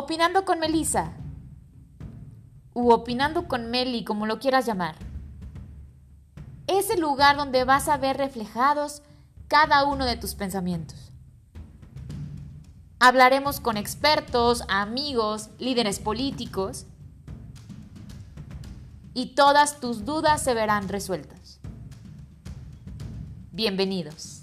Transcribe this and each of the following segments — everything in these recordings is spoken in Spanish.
Opinando con Melissa. U opinando con Meli, como lo quieras llamar. Es el lugar donde vas a ver reflejados cada uno de tus pensamientos. Hablaremos con expertos, amigos, líderes políticos y todas tus dudas se verán resueltas. Bienvenidos.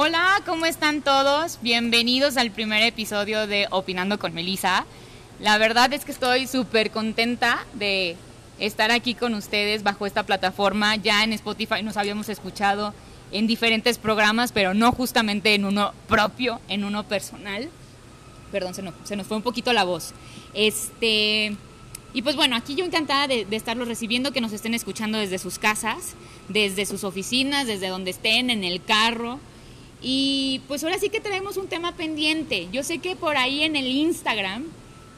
Hola, ¿cómo están todos? Bienvenidos al primer episodio de Opinando con Melissa. La verdad es que estoy súper contenta de estar aquí con ustedes bajo esta plataforma. Ya en Spotify nos habíamos escuchado en diferentes programas, pero no justamente en uno propio, en uno personal. Perdón, se nos, fue un poquito la voz. Este, y pues bueno, aquí yo encantada de estarlos recibiendo, que nos estén escuchando desde sus casas, desde sus oficinas, desde donde estén, en el carro y pues ahora sí que tenemos un tema pendiente. Yo sé que por ahí en el Instagram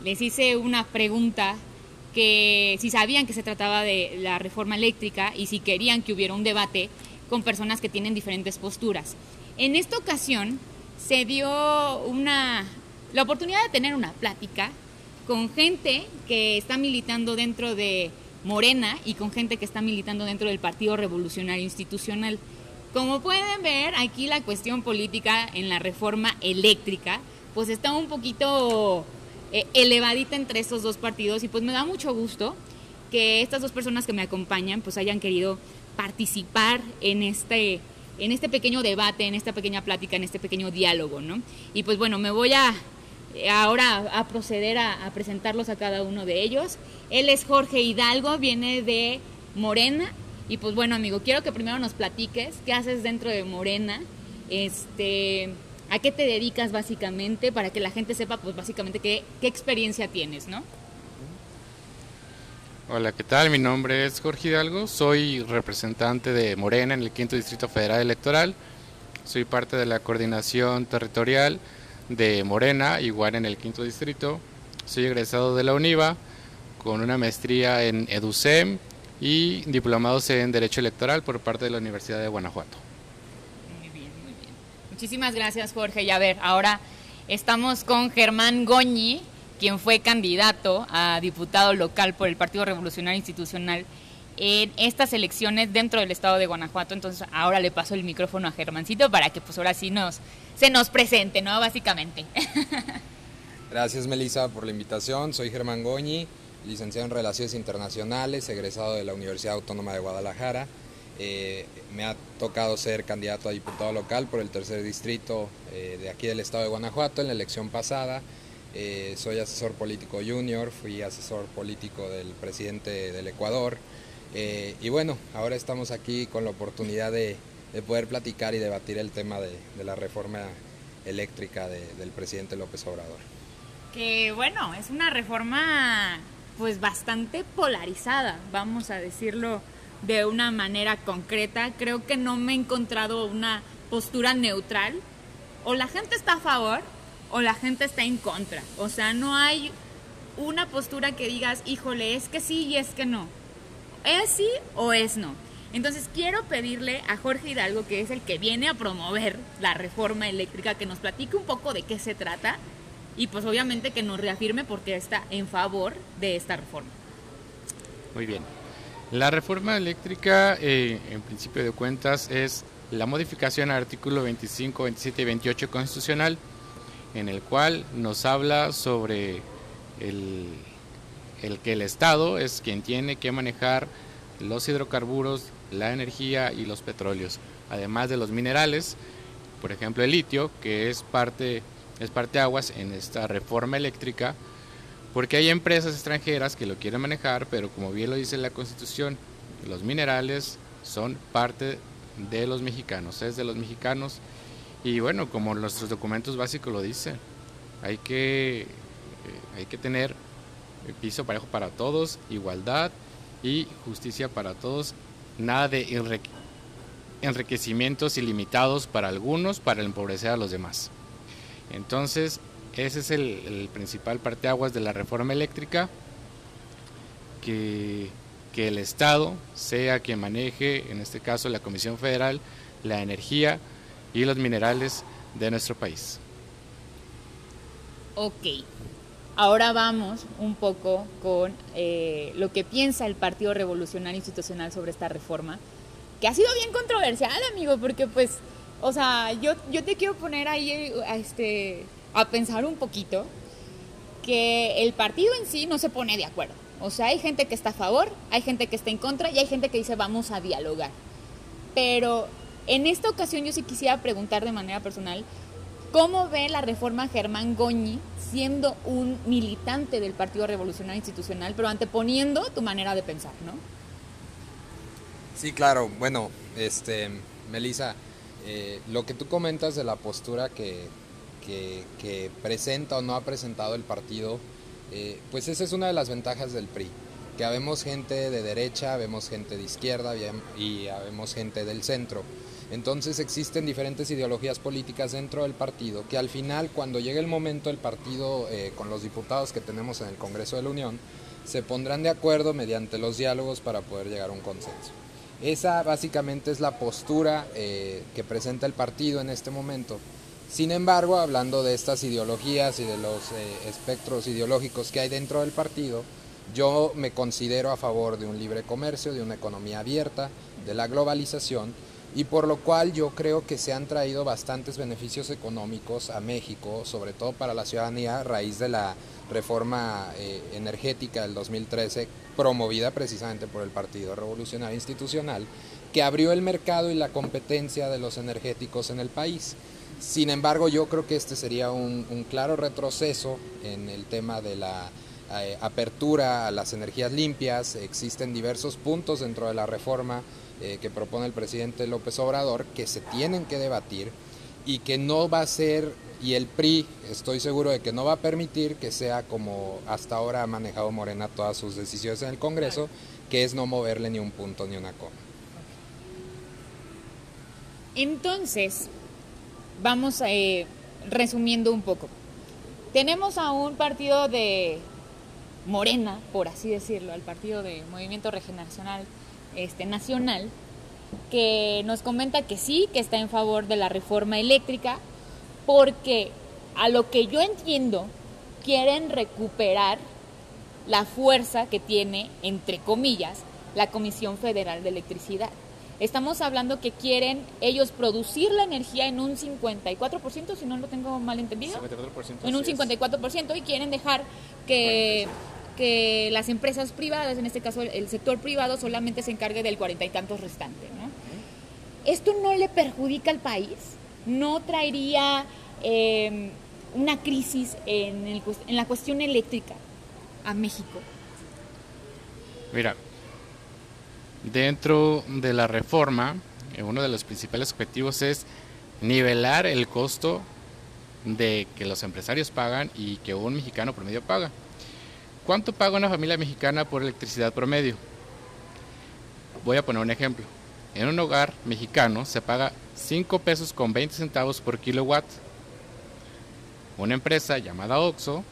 les hice una pregunta que si sabían que se trataba de la reforma eléctrica y si querían que hubiera un debate con personas que tienen diferentes posturas. En esta ocasión se dio una la oportunidad de tener una plática con gente que está militando dentro de Morena y con gente que está militando dentro del Partido Revolucionario Institucional. Como pueden ver, aquí la cuestión política en la reforma eléctrica, pues está un poquito eh, elevadita entre estos dos partidos y pues me da mucho gusto que estas dos personas que me acompañan pues hayan querido participar en este en este pequeño debate, en esta pequeña plática, en este pequeño diálogo, ¿no? Y pues bueno, me voy a ahora a proceder a, a presentarlos a cada uno de ellos. Él es Jorge Hidalgo, viene de Morena, y pues bueno, amigo, quiero que primero nos platiques qué haces dentro de Morena, este, a qué te dedicas básicamente, para que la gente sepa pues básicamente qué, experiencia tienes, ¿no? Hola, ¿qué tal? Mi nombre es Jorge Hidalgo, soy representante de Morena en el Quinto Distrito Federal Electoral, soy parte de la coordinación territorial de Morena, igual en el Quinto Distrito, soy egresado de la UNIVA con una maestría en EDUCEM y diplomados en Derecho Electoral por parte de la Universidad de Guanajuato. Muy bien, muy bien. Muchísimas gracias, Jorge. Y a ver, ahora estamos con Germán Goñi, quien fue candidato a diputado local por el Partido Revolucionario Institucional en estas elecciones dentro del estado de Guanajuato. Entonces, ahora le paso el micrófono a Germancito para que pues ahora sí nos se nos presente, ¿no? Básicamente. Gracias, Melissa, por la invitación. Soy Germán Goñi licenciado en Relaciones Internacionales, egresado de la Universidad Autónoma de Guadalajara. Eh, me ha tocado ser candidato a diputado local por el tercer distrito eh, de aquí del estado de Guanajuato en la elección pasada. Eh, soy asesor político junior, fui asesor político del presidente del Ecuador. Y bueno, ahora estamos aquí con la oportunidad de, de poder platicar y debatir el tema de, la reforma eléctrica de, del presidente López Obrador. Que bueno, es una reforma pues bastante polarizada, vamos a decirlo de una manera concreta. Creo que no me he encontrado una postura neutral. O la gente está a favor o la gente está en contra. O sea, no hay una postura que digas, híjole, es que sí y es que no. Es sí o es no. Entonces quiero pedirle a Jorge Hidalgo, que es el que viene a promover la reforma eléctrica, que nos platique un poco de qué se trata y pues obviamente que nos reafirme porque está en favor de esta reforma. Muy bien. La reforma eléctrica, eh, en principio de cuentas, es la modificación al artículo 25, 27 y 28 constitucional, en el cual nos habla sobre el, el que el Estado es quien tiene que manejar los hidrocarburos, la energía y los petróleos, además de los minerales, por ejemplo el litio, que es parte es parteaguas en esta reforma eléctrica, porque hay empresas extranjeras que lo quieren manejar, pero como bien lo dice la Constitución, los minerales son parte de los mexicanos, es de los mexicanos. Y bueno, como nuestros documentos básicos lo dicen, hay que, eh, hay que tener piso parejo para todos, igualdad y justicia para todos, nada de enriquecimientos ilimitados para algunos para empobrecer a los demás. Entonces, ese es el, principal parteaguas de la reforma eléctrica, que, que, el Estado sea quien maneje, en este caso la Comisión Federal, la energía y los minerales de nuestro país. Ok, ahora vamos un poco con eh, lo que piensa el Partido Revolucionario Institucional sobre esta reforma, que ha sido bien controversial, amigo, porque pues, o sea, yo, yo te quiero poner ahí a, este, a pensar un poquito que el partido en sí no se pone de acuerdo. O sea, hay gente que está a favor, hay gente que está en contra y hay gente que dice vamos a dialogar. Pero en esta ocasión yo sí quisiera preguntar de manera personal, ¿cómo ve la reforma Germán Goñi siendo un militante del Partido Revolucionario Institucional, pero anteponiendo tu manera de pensar, ¿no? Sí, claro. Bueno, este, Melissa, eh, lo que tú comentas de la postura que, presenta o no ha presentado el partido, eh, pues esa es una de las ventajas del PRI, que habemos gente de derecha, vemos gente de izquierda y habemos gente del centro. Entonces existen diferentes ideologías políticas dentro del partido que al final, cuando llegue el momento, el partido, eh, con los diputados que tenemos en el Congreso de la Unión, se pondrán de acuerdo mediante los diálogos para poder llegar a un consenso. Esa básicamente es la postura eh, que presenta el partido en este momento. Sin embargo, hablando de estas ideologías y de los eh, espectros ideológicos que hay dentro del partido, yo me considero a favor de un libre comercio, de una economía abierta, de la globalización y por lo cual yo creo que se han traído bastantes beneficios económicos a México, sobre todo para la ciudadanía, a raíz de la reforma eh, energética del 2013, promovida precisamente por el Partido Revolucionario Institucional, que abrió el mercado y la competencia de los energéticos en el país. Sin embargo, yo creo que este sería un, claro retroceso en el tema de la eh, apertura a las energías limpias. Existen diversos puntos dentro de la reforma eh, que propone el presidente López Obrador que se tienen que debatir y que no va a ser, y el PRI estoy seguro de que no va a permitir que sea como hasta ahora ha manejado Morena todas sus decisiones en el Congreso, que es no moverle ni un punto ni una coma. Entonces, vamos eh, resumiendo un poco. Tenemos a un partido de Morena, por así decirlo, al partido de Movimiento Regeneracional, este, nacional que nos comenta que sí, que está en favor de la reforma eléctrica, porque a lo que yo entiendo, quieren recuperar la fuerza que tiene, entre comillas, la Comisión Federal de Electricidad. Estamos hablando que quieren ellos producir la energía en un 54%, si no lo tengo mal entendido. en un 54% y quieren dejar que que las empresas privadas, en este caso el sector privado, solamente se encargue del cuarenta y tantos restante. ¿no? ¿Esto no le perjudica al país? ¿No traería em, una crisis en, en la cuestión eléctrica a México? Mira, dentro de la reforma, eh, uno de los principales objetivos es nivelar el costo de que los empresarios pagan y que un mexicano promedio paga. ¿Cuánto paga una familia mexicana por electricidad promedio? Voy a poner un ejemplo. En un hogar mexicano se paga 5 pesos con 20 centavos por kilowatt. Una empresa llamada Oxxo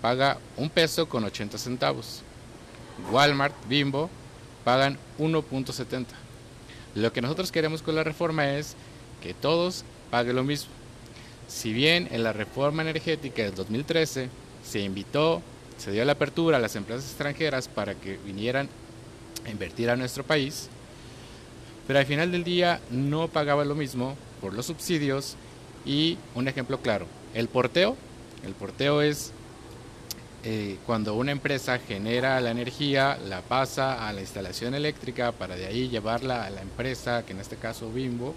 paga 1 peso con 80 centavos. Walmart, Bimbo pagan 1.70. Lo que nosotros queremos con la reforma es que todos paguen lo mismo. Si bien en la reforma energética del 2013 se invitó se dio la apertura a las empresas extranjeras para que vinieran a invertir a nuestro país, pero al final del día no pagaba lo mismo por los subsidios y un ejemplo claro, el porteo, el porteo es eh, cuando una empresa genera la energía, la pasa a la instalación eléctrica para de ahí llevarla a la empresa, que en este caso Bimbo,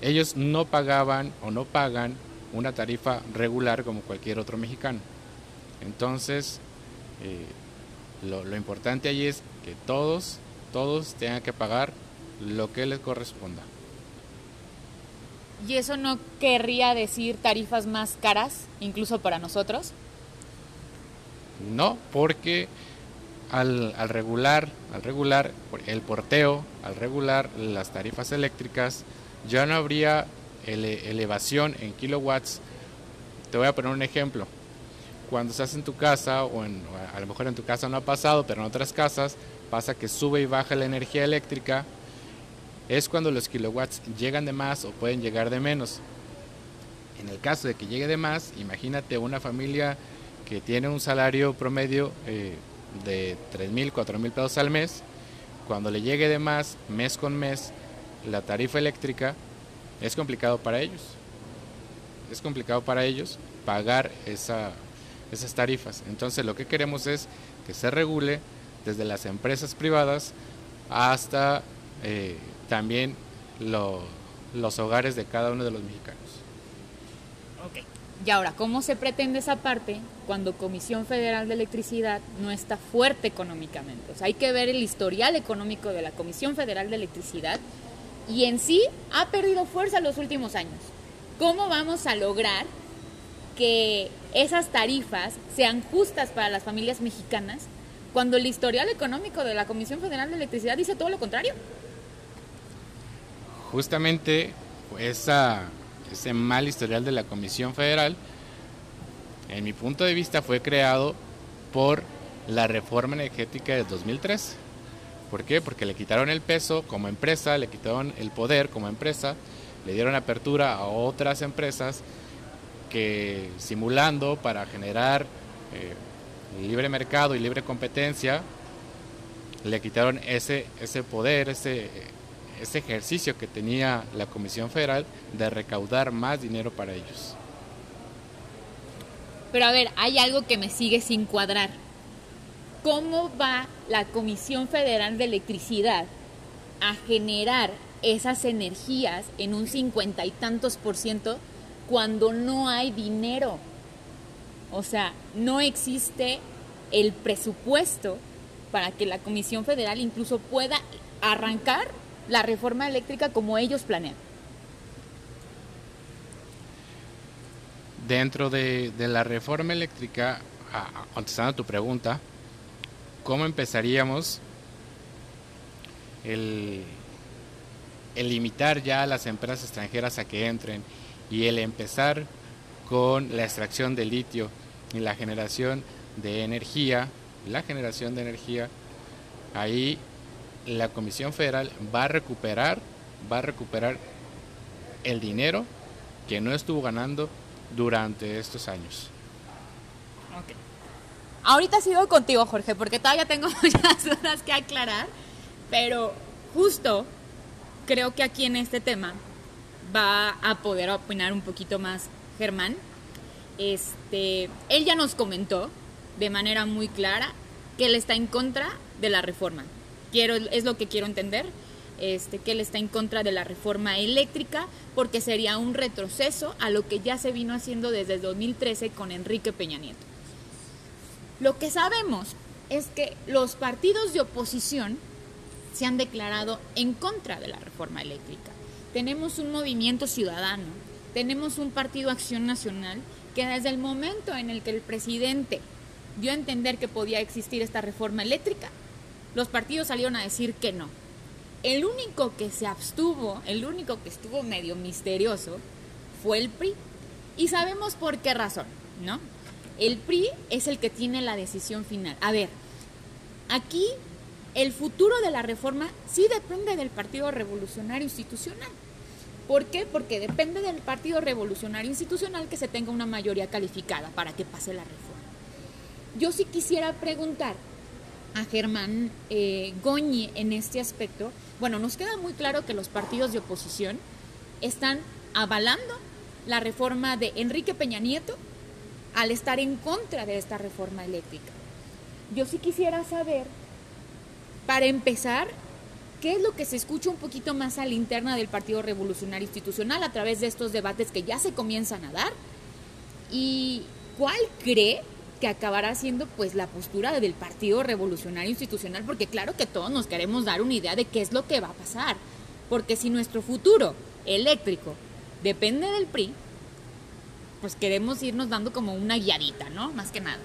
ellos no pagaban o no pagan una tarifa regular como cualquier otro mexicano. Entonces, eh, lo, importante ahí es que todos, todos tengan que pagar lo que les corresponda. ¿Y eso no querría decir tarifas más caras, incluso para nosotros? No, porque al, regular, al regular el porteo, al regular las tarifas eléctricas, ya no habría elevación en kilowatts. Te voy a poner un ejemplo cuando estás en tu casa, o, a lo mejor en tu casa no ha pasado, pero en otras casas pasa que sube y baja la energía eléctrica es cuando los kilowatts llegan de más o pueden llegar de menos. En el caso de que llegue de más, imagínate una familia que tiene un salario promedio eh, de 3 mil, 4 mil pesos al mes, cuando le llegue de más mes con mes la tarifa eléctrica, es complicado para ellos. Es complicado para ellos pagar esa, esas tarifas. Entonces lo que queremos es que se regule desde las empresas privadas hasta eh, también los hogares de cada uno de los mexicanos. Ok. Y ahora, ¿cómo se pretende esa parte cuando Comisión Federal de Electricidad no está fuerte económicamente? O sea, hay que ver el historial económico de la Comisión Federal de Electricidad y en sí ha perdido fuerza los últimos años. ¿Cómo vamos a lograr que esas tarifas sean justas para las familias mexicanas cuando el historial económico de la Comisión Federal de Electricidad dice todo lo contrario? Justamente esa ese mal historial de la Comisión Federal, en mi punto de vista, fue creado por la reforma energética de 2003. ¿Por qué? Porque le quitaron el peso como empresa, le quitaron el poder como empresa, le dieron apertura a otras empresas que simulando para generar eh, libre mercado y libre competencia, le quitaron ese, ese poder, ese, ese ejercicio que tenía la Comisión Federal de recaudar más dinero para ellos. Pero a ver, hay algo que me sigue sin cuadrar. ¿Cómo va la Comisión Federal de Electricidad a generar esas energías en un cincuenta y tantos por ciento cuando no hay dinero? O sea, no existe el presupuesto para que la Comisión Federal incluso pueda arrancar la reforma eléctrica como ellos planean? Dentro de, la reforma eléctrica, contestando a tu pregunta, ¿cómo empezaríamos el, limitar ya a las empresas extranjeras a que entren y el empezar con la extracción de litio y la generación de energía, la generación de energía, ahí la Comisión Federal va a recuperar, va a recuperar el dinero que no estuvo ganando durante estos años. Okay. Ahorita sigo contigo, Jorge, porque todavía tengo muchas dudas que aclarar, pero justo creo que aquí en este tema va a poder opinar un poquito más Germán. Este, él ya nos comentó de manera muy clara que él está en contra de la reforma quiero, es lo que quiero entender, este, que él está en contra de la reforma eléctrica porque sería un retroceso a lo que ya se vino haciendo desde el 2013 con Enrique Peña Nieto. Lo que sabemos es que los partidos de oposición se han declarado en contra de la reforma eléctrica. Tenemos un movimiento ciudadano, tenemos un partido Acción Nacional que desde el momento en el que el presidente dio a entender que podía existir esta reforma eléctrica, los partidos salieron a decir que no. El único que se abstuvo, el único que estuvo medio misterioso, fue el PRI. Y sabemos por qué razón, ¿no? El PRI es el que tiene la decisión final. A ver, aquí el futuro de la reforma sí depende del Partido Revolucionario Institucional. ¿Por qué? Porque depende del Partido Revolucionario Institucional que se tenga una mayoría calificada para que pase la reforma. Yo sí quisiera preguntar, a Germán eh, Goñi en este aspecto, bueno, nos queda muy claro que los partidos de oposición están avalando la reforma de Enrique Peña Nieto al estar en contra de esta reforma eléctrica. Yo sí quisiera saber, para empezar, qué es lo que se escucha un poquito más a la interna del Partido Revolucionario Institucional a través de estos debates que ya se comienzan a dar y cuál cree que acabará siendo pues la postura del Partido Revolucionario Institucional, porque claro que todos nos queremos dar una idea de qué es lo que va a pasar, porque si nuestro futuro eléctrico depende del PRI, pues queremos irnos dando como una guiadita, ¿no? Más que nada.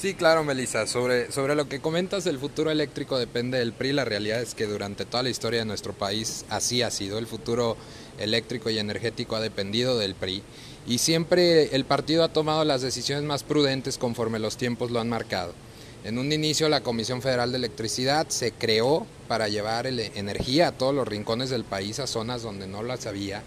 Sí, claro, Melissa. Sobre, sobre lo que comentas, el futuro eléctrico depende del PRI. La realidad es que durante toda la historia de nuestro país así ha sido. El futuro eléctrico y energético ha dependido del PRI y siempre el partido ha tomado las decisiones más prudentes conforme los tiempos lo han marcado. En un inicio la Comisión Federal de Electricidad se creó para llevar energía a todos los rincones del país, a zonas donde no las había.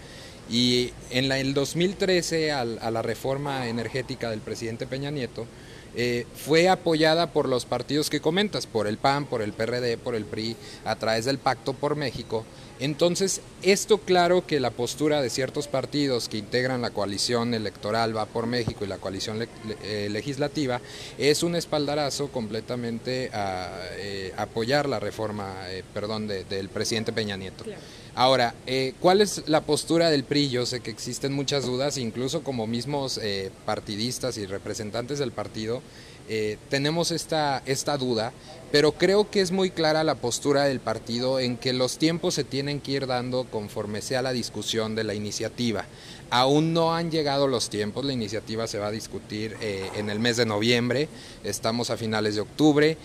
Y en el 2013, a la reforma energética del presidente Peña Nieto, eh, fue apoyada por los partidos que comentas, por el PAN, por el PRD, por el PRI, a través del Pacto por México. Entonces, esto claro que la postura de ciertos partidos que integran la coalición electoral Va por México y la coalición eh, legislativa es un espaldarazo completamente a eh, apoyar la reforma, perdón, del presidente Peña Nieto. Ahora, ¿cuál es la postura del PRI? Yo sé que existen muchas dudas, incluso como mismos partidistas y representantes del partido eh, tenemos esta, esta duda, pero creo que es muy clara la postura del partido en que los tiempos se tienen que ir dando conforme sea la discusión de la iniciativa. Aún no han llegado los tiempos, la iniciativa se va a discutir eh, en el mes de noviembre, estamos a finales de octubre,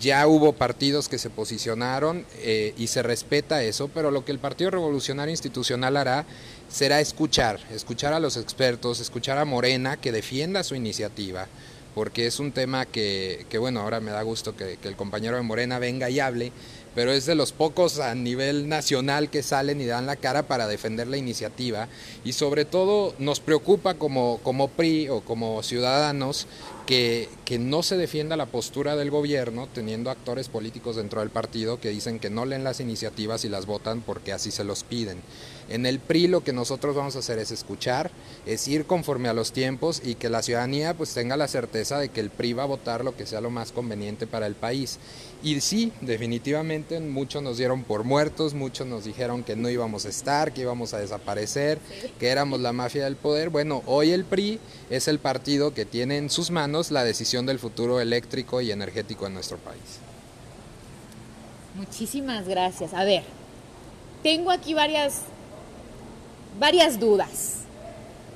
ya hubo partidos que se posicionaron eh, y se respeta eso, pero lo que el Partido Revolucionario Institucional hará será escuchar, escuchar a los expertos, escuchar a Morena que defienda su iniciativa, porque es un tema que, bueno, ahora me da gusto que, el compañero de Morena venga y hable, pero es de los pocos a nivel nacional que salen y dan la cara para defender la iniciativa y sobre todo nos preocupa como, como PRI o como ciudadanos que, que, no se defienda la postura del gobierno teniendo actores políticos dentro del partido que dicen que no leen las iniciativas y las votan porque así se los piden. En el PRI lo que nosotros vamos a hacer es escuchar, es ir conforme a los tiempos y que la ciudadanía pues tenga la certeza de que el PRI va a votar lo que sea lo más conveniente para el país. Y sí, definitivamente muchos nos dieron por muertos, muchos nos dijeron que no íbamos a estar, que íbamos a desaparecer, que éramos la mafia del poder. Bueno, hoy el PRI es el partido que tiene en sus manos la decisión del futuro eléctrico y energético en nuestro país. Muchísimas gracias. A ver, tengo aquí varias varias dudas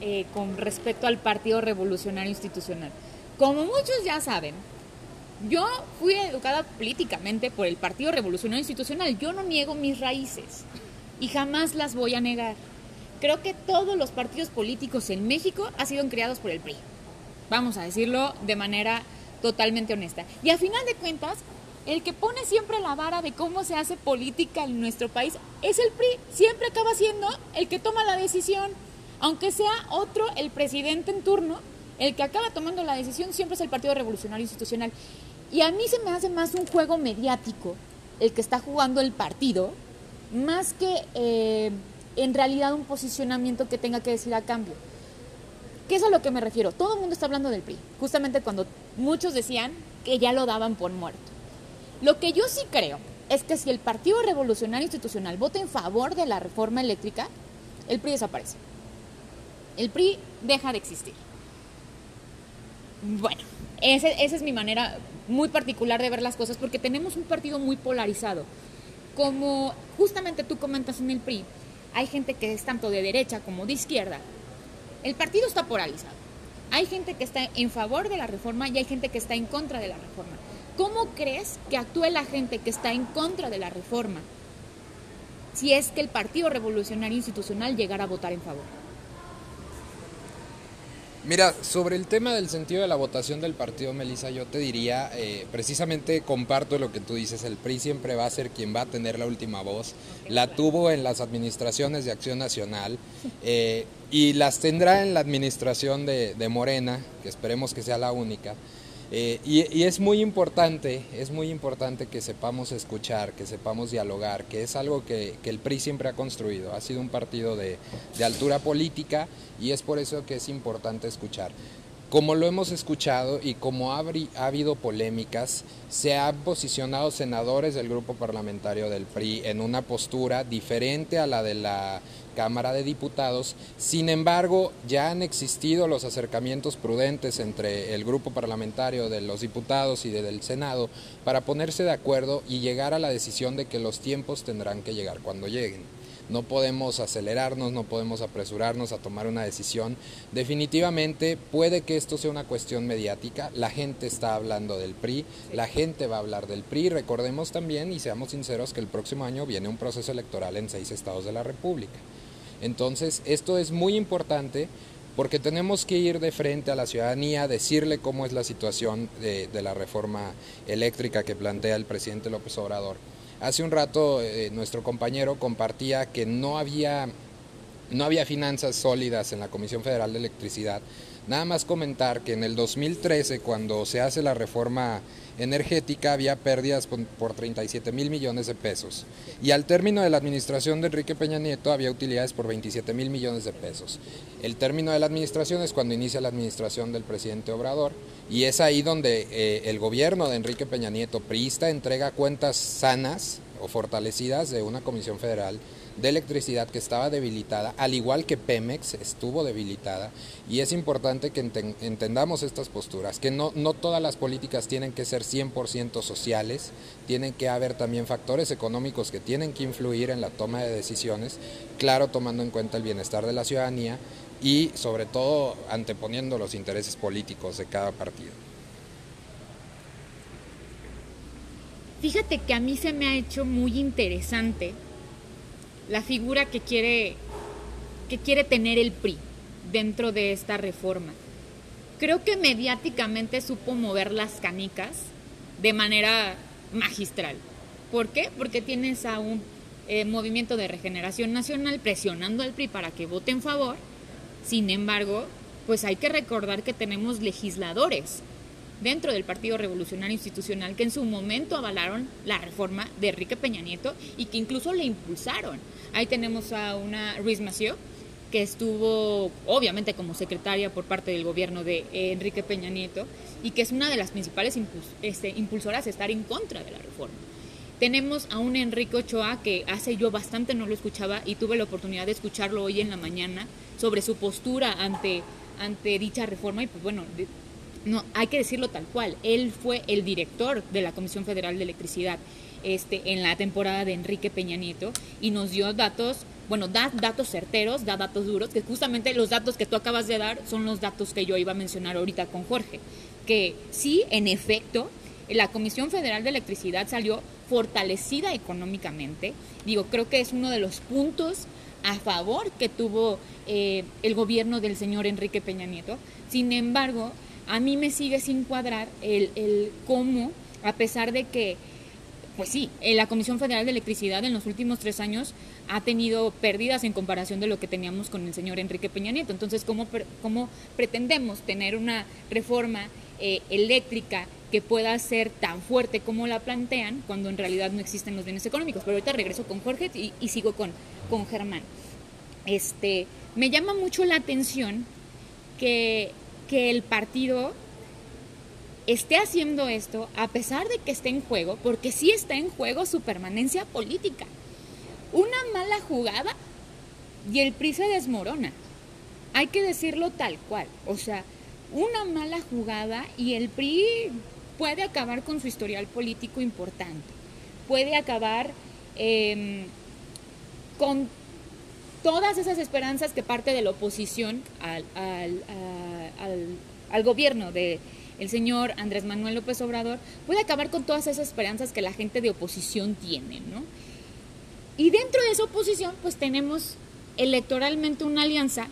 eh, con respecto al Partido Revolucionario Institucional. Como muchos ya saben, yo fui educada políticamente por el Partido Revolucionario Institucional. Yo no niego mis raíces y jamás las voy a negar. Creo que todos los partidos políticos en México han sido creados por el PRI. Vamos a decirlo de manera totalmente honesta. Y a final de cuentas, el que pone siempre la vara de cómo se hace política en nuestro país es el PRI. Siempre acaba siendo el que toma la decisión. Aunque sea otro, el presidente en turno, el que acaba tomando la decisión siempre es el Partido Revolucionario Institucional. Y a mí se me hace más un juego mediático el que está jugando el partido, más que eh, en realidad un posicionamiento que tenga que decir a cambio. ¿Qué es a lo que me refiero? Todo el mundo está hablando del PRI, justamente cuando muchos decían que ya lo daban por muerto. Lo que yo sí creo es que si el Partido Revolucionario Institucional vota en favor de la reforma eléctrica, el PRI desaparece. El PRI deja de existir. Bueno, esa es mi manera muy particular de ver las cosas porque tenemos un partido muy polarizado. Como justamente tú comentas en el PRI, hay gente que es tanto de derecha como de izquierda. El partido está polarizado. Hay gente que está en favor de la reforma y hay gente que está en contra de la reforma. ¿Cómo crees que actúe la gente que está en contra de la reforma si es que el Partido Revolucionario Institucional llegara a votar en favor? Mira, sobre el tema del sentido de la votación del partido, Melissa, yo te diría, eh, precisamente comparto lo que tú dices, el PRI siempre va a ser quien va a tener la última voz, la tuvo en las administraciones de Acción Nacional eh, y las tendrá en la administración de Morena, que esperemos que sea la única. Eh, y, es muy importante, es muy importante que sepamos escuchar, que sepamos dialogar, que es algo que, el PRI siempre ha construido. Ha sido un partido de, altura política y es por eso que es importante escuchar. Como lo hemos escuchado y como ha, habido polémicas, se han posicionado senadores del grupo parlamentario del PRI en una postura diferente a la de la Cámara de Diputados. Sin embargo, ya han existido los acercamientos prudentes entre el grupo parlamentario de los diputados y del Senado para ponerse de acuerdo y llegar a la decisión de que los tiempos tendrán que llegar cuando lleguen. No podemos acelerarnos, no podemos apresurarnos a tomar una decisión. Definitivamente puede que esto sea una cuestión mediática. La gente está hablando del PRI, la gente va a hablar del PRI. Recordemos también y seamos sinceros que el próximo año viene un proceso electoral en seis estados de la República. Entonces, esto es muy importante porque tenemos que ir de frente a la ciudadanía, decirle cómo es la situación de, la reforma eléctrica que plantea el presidente López Obrador. Hace un rato eh, nuestro compañero compartía que no había, no había finanzas sólidas en la Comisión Federal de Electricidad. Nada más comentar que en el 2013, cuando se hace la reforma energética había pérdidas por 37 mil millones de pesos. Y al término de la administración de Enrique Peña Nieto había utilidades por 27 mil millones de pesos. El término de la administración es cuando inicia la administración del presidente Obrador y es ahí donde eh, el gobierno de Enrique Peña Nieto, priista, entrega cuentas sanas o fortalecidas de una comisión federal de electricidad que estaba debilitada, al igual que Pemex estuvo debilitada, y es importante que entendamos estas posturas, que no, no todas las políticas tienen que ser 100% sociales, tienen que haber también factores económicos que tienen que influir en la toma de decisiones, claro, tomando en cuenta el bienestar de la ciudadanía y sobre todo anteponiendo los intereses políticos de cada partido. Fíjate que a mí se me ha hecho muy interesante la figura que quiere, que quiere tener el PRI dentro de esta reforma. Creo que mediáticamente supo mover las canicas de manera magistral. ¿Por qué? Porque tienes a un eh, movimiento de regeneración nacional presionando al PRI para que vote en favor. Sin embargo, pues hay que recordar que tenemos legisladores dentro del Partido Revolucionario Institucional que en su momento avalaron la reforma de Enrique Peña Nieto y que incluso le impulsaron. Ahí tenemos a una Ruiz Mació, que estuvo obviamente como secretaria por parte del gobierno de Enrique Peña Nieto y que es una de las principales este, impulsoras de estar en contra de la reforma. Tenemos a un Enrique Ochoa que hace yo bastante no lo escuchaba y tuve la oportunidad de escucharlo hoy en la mañana sobre su postura ante, ante dicha reforma y pues bueno, no, hay que decirlo tal cual. Él fue el director de la Comisión Federal de Electricidad este, en la temporada de Enrique Peña Nieto y nos dio datos, bueno, da datos certeros, da datos duros, que justamente los datos que tú acabas de dar son los datos que yo iba a mencionar ahorita con Jorge. Que sí, en efecto, la Comisión Federal de Electricidad salió fortalecida económicamente. Digo, creo que es uno de los puntos a favor que tuvo eh, el gobierno del señor Enrique Peña Nieto. Sin embargo, a mí me sigue sin cuadrar el, el cómo, a pesar de que, pues sí, eh, la Comisión Federal de Electricidad en los últimos tres años ha tenido pérdidas en comparación de lo que teníamos con el señor Enrique Peña Nieto. Entonces, ¿cómo, cómo pretendemos tener una reforma eh, eléctrica que pueda ser tan fuerte como la plantean cuando en realidad no existen los bienes económicos? Pero ahorita regreso con Jorge y, y sigo con, con Germán. Este, me llama mucho la atención que que el partido esté haciendo esto a pesar de que esté en juego, porque sí está en juego su permanencia política. Una mala jugada y el PRI se desmorona. Hay que decirlo tal cual. O sea, una mala jugada y el PRI puede acabar con su historial político importante. Puede acabar em, con todas esas esperanzas que parte de la oposición al, al, gobierno de el señor Andrés Manuel López Obrador puede acabar con todas esas esperanzas que la gente de oposición tiene, ¿no? Y dentro de esa oposición, pues tenemos electoralmente una alianza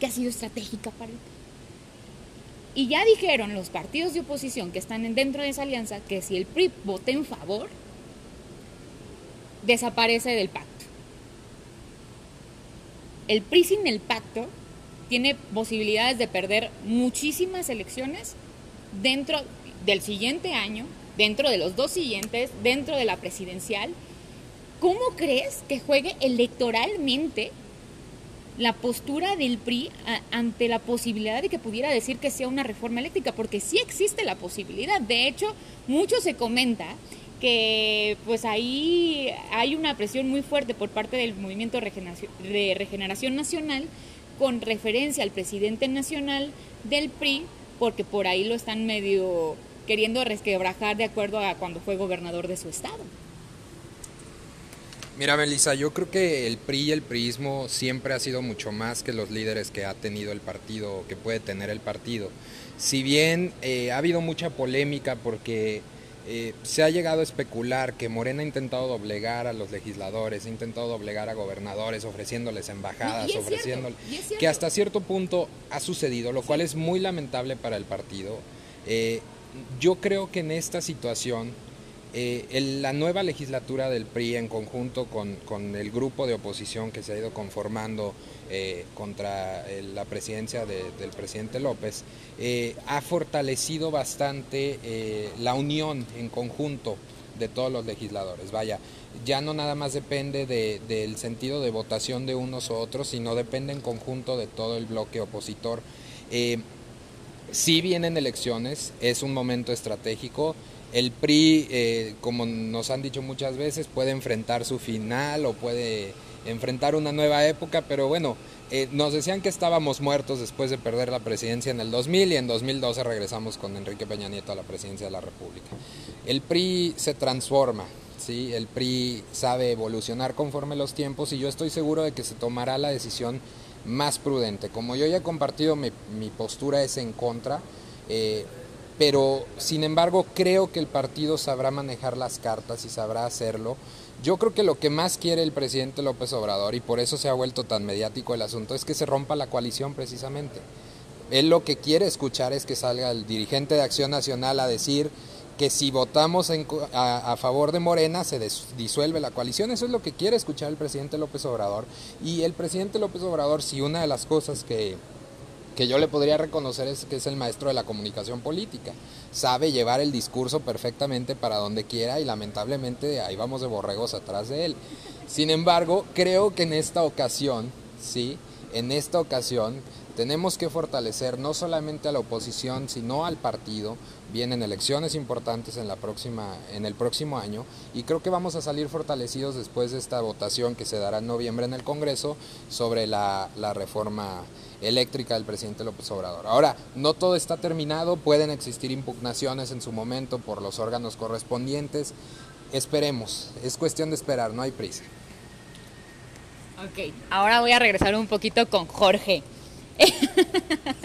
que ha sido estratégica para el y ya dijeron los partidos de oposición que están dentro de esa alianza que si el PRI vote en favor, desaparece del pacto el PRI sin el pacto tiene posibilidades de perder muchísimas elecciones dentro del siguiente año, dentro de los dos siguientes, dentro de la presidencial. ¿Cómo crees que juegue electoralmente la postura del PRI ante la posibilidad de que pudiera decir que sea una reforma eléctrica? Porque sí existe la posibilidad. De hecho, mucho se comenta que pues ahí hay una presión muy fuerte por parte del movimiento de regeneración nacional con referencia al presidente nacional del PRI, porque por ahí lo están medio queriendo resquebrajar de acuerdo a cuando fue gobernador de su estado. Mira, Melissa, yo creo que el PRI y el PRIismo siempre ha sido mucho más que los líderes que ha tenido el partido, que puede tener el partido. Si bien eh, ha habido mucha polémica porque eh, se ha llegado a especular que Morena ha intentado doblegar a los legisladores, ha intentado doblegar a gobernadores, ofreciéndoles embajadas, ofreciéndoles... Que hasta cierto punto ha sucedido, lo cual es muy lamentable para el partido. Eh, yo creo que en esta situación eh, la nueva legislatura del PRI en conjunto con, el grupo de oposición que se ha ido conformando eh, contra eh, la presidencia del presidente López ha fortalecido bastante la unión en conjunto de todos los legisladores. Vaya, ya no nada más depende del sentido de votación de unos u otros, sino depende en conjunto de todo el bloque opositor. si vienen elecciones, es un momento estratégico. El PRI, eh, como nos han dicho muchas veces, puede enfrentar su final o puede enfrentar una nueva época, pero bueno, eh, nos decían que estábamos muertos después de perder la presidencia en el 2000 y en 2012 regresamos con Enrique Peña Nieto a la presidencia de la República. El PRI se transforma, ¿sí? el PRI sabe evolucionar conforme los tiempos y yo estoy seguro de que se tomará la decisión más prudente. Como yo ya he compartido, mi, postura es en contra. Eh, pero sin embargo creo que el partido sabrá manejar las cartas y sabrá hacerlo. Yo creo que lo que más quiere el presidente López Obrador, y por eso se ha vuelto tan mediático el asunto, es que se rompa la coalición precisamente. Él lo que quiere escuchar es que salga el dirigente de Acción Nacional a decir que si votamos a, a, favor de Morena se disuelve la coalición. Eso es lo que quiere escuchar el presidente López Obrador. Y el presidente López Obrador, si una de las cosas que que yo le podría reconocer es que es el maestro de la comunicación política. Sabe llevar el discurso perfectamente para donde quiera y lamentablemente ahí vamos de borregos atrás de él. Sin embargo, creo que en esta ocasión, sí, en esta ocasión tenemos que fortalecer no solamente a la oposición, sino al partido. Vienen elecciones importantes en, la próxima, en el próximo año y creo que vamos a salir fortalecidos después de esta votación que se dará en noviembre en el Congreso sobre la, la reforma eléctrica del presidente López Obrador. Ahora, no todo está terminado, pueden existir impugnaciones en su momento por los órganos correspondientes. Esperemos, es cuestión de esperar, no hay prisa. Ok, ahora voy a regresar un poquito con Jorge.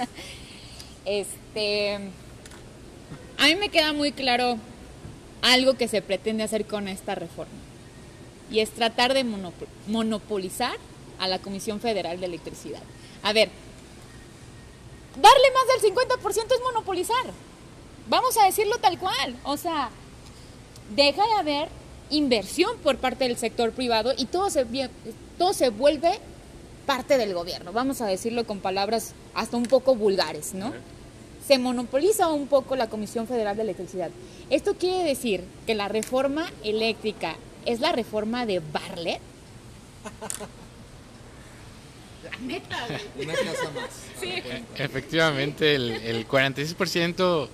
este, a mí me queda muy claro algo que se pretende hacer con esta reforma y es tratar de monopolizar a la Comisión Federal de Electricidad. A ver, darle más del 50% es monopolizar. Vamos a decirlo tal cual. O sea, deja de haber inversión por parte del sector privado y todo se, todo se vuelve parte del gobierno. Vamos a decirlo con palabras hasta un poco vulgares, ¿no? Se monopoliza un poco la Comisión Federal de Electricidad. Esto quiere decir que la reforma eléctrica es la reforma de Barlet. Una casa más. E, efectivamente, el, el 46%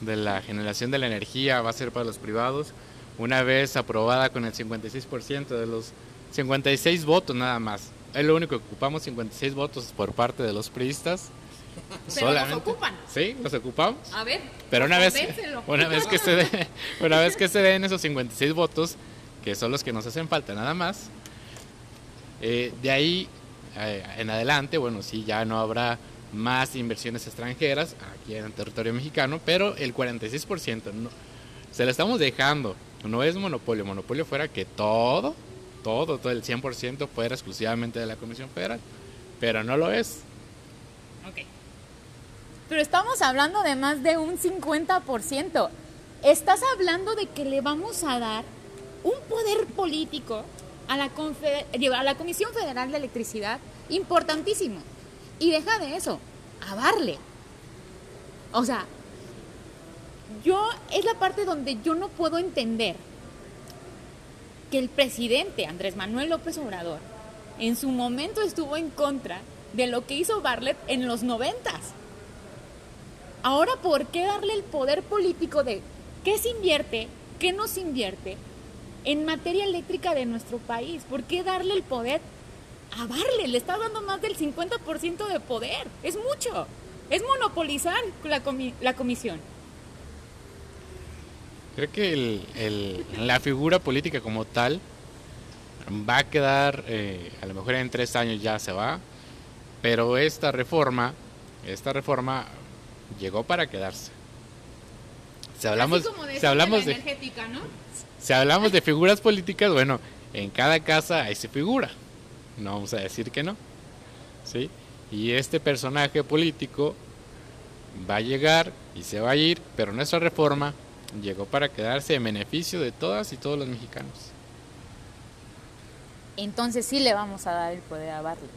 de la generación de la energía va a ser para los privados, una vez aprobada con el 56% de los 56 votos nada más. Es lo único que ocupamos, 56 votos por parte de los priistas. Pero Solamente. los ocupan. Sí, los ocupamos. A ver. Pero una vez, una vez que se de, una vez que se den esos 56 votos, que son los que nos hacen falta nada más, eh, de ahí eh, en adelante, bueno, sí, ya no habrá más inversiones extranjeras aquí en el territorio mexicano, pero el 46% no, se lo estamos dejando. No es monopolio. Monopolio fuera que todo, todo, todo el 100% fuera exclusivamente de la Comisión Federal, pero no lo es. Ok. Pero estamos hablando de más de un 50%. Estás hablando de que le vamos a dar un poder político a la, Comisión Federal de Electricidad importantísimo. Y deja de eso, a darle. O sea, yo es la parte donde yo no puedo entender que el presidente Andrés Manuel López Obrador en su momento estuvo en contra de lo que hizo Barlet en los noventas. Ahora, ¿por qué darle el poder político de qué se invierte, qué no se invierte en materia eléctrica de nuestro país? ¿Por qué darle el poder a Barle? Le está dando más del 50% de poder. Es mucho. Es monopolizar la, la comisión. Creo que el, la figura política como tal va a quedar, eh, a lo mejor en tres años ya se va, pero esta reforma, esta reforma llegó para quedarse. Si hablamos, Así como si decía hablamos la de, energética, ¿no? Si hablamos de figuras políticas, bueno, en cada casa hay su figura. No vamos a decir que no. ¿Sí? Y este personaje político va a llegar y se va a ir, pero nuestra reforma llegó para quedarse en beneficio de todas y todos los mexicanos. Entonces sí le vamos a dar el poder a Bartlett.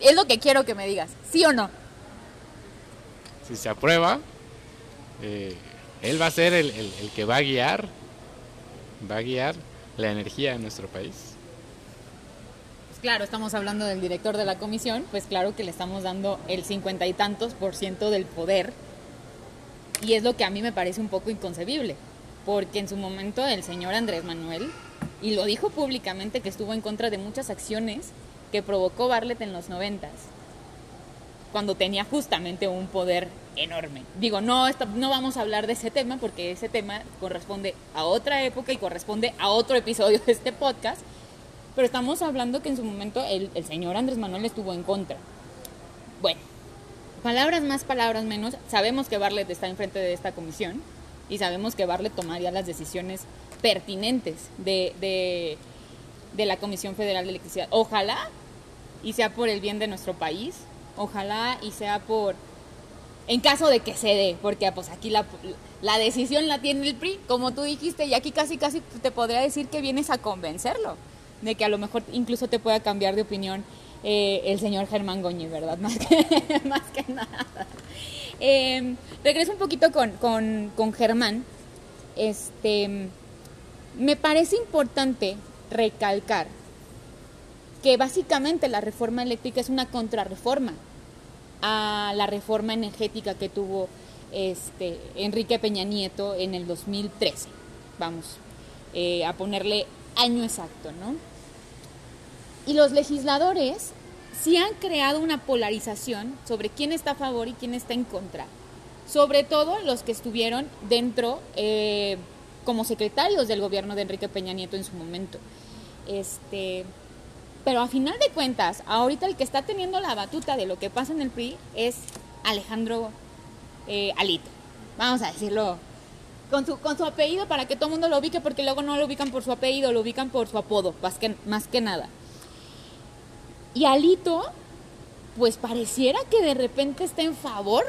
Es lo que quiero que me digas, ¿sí o no? Si se aprueba, eh, él va a ser el, el- el que va a guiar, va a guiar la energía de nuestro país. Pues claro, estamos hablando del director de la comisión, pues claro que le estamos dando el cincuenta y tantos por ciento del poder. Y es lo que a mí me parece un poco inconcebible, porque en su momento el señor Andrés Manuel, y lo dijo públicamente que estuvo en contra de muchas acciones que provocó Bartlett en los noventas, cuando tenía justamente un poder enorme. Digo, no, no vamos a hablar de ese tema porque ese tema corresponde a otra época y corresponde a otro episodio de este podcast, pero estamos hablando que en su momento el, señor Andrés Manuel estuvo en contra. Bueno, palabras más, palabras menos, sabemos que Bartlett está enfrente de esta comisión y sabemos que Bartlett tomaría las decisiones pertinentes de, de la Comisión Federal de Electricidad. Ojalá y sea por el bien de nuestro país, ojalá y sea por, en caso de que se dé, porque pues aquí la, la decisión la tiene el PRI, como tú dijiste, y aquí casi casi te podría decir que vienes a convencerlo, de que a lo mejor incluso te pueda cambiar de opinión eh, el señor Germán Goñi, ¿verdad? Más que, más que nada. Eh, regreso un poquito con, con, con Germán. Este, me parece importante recalcar que básicamente la reforma eléctrica es una contrarreforma a la reforma energética que tuvo este, Enrique Peña Nieto en el 2013. Vamos eh, a ponerle año exacto, ¿no? Y los legisladores sí han creado una polarización sobre quién está a favor y quién está en contra. Sobre todo los que estuvieron dentro eh, como secretarios del gobierno de Enrique Peña Nieto en su momento. Este, pero a final de cuentas, ahorita el que está teniendo la batuta de lo que pasa en el PRI es Alejandro eh, Alito. Vamos a decirlo con su, con su apellido para que todo el mundo lo ubique, porque luego no lo ubican por su apellido, lo ubican por su apodo, más que, más que nada. Y Alito, pues pareciera que de repente está en favor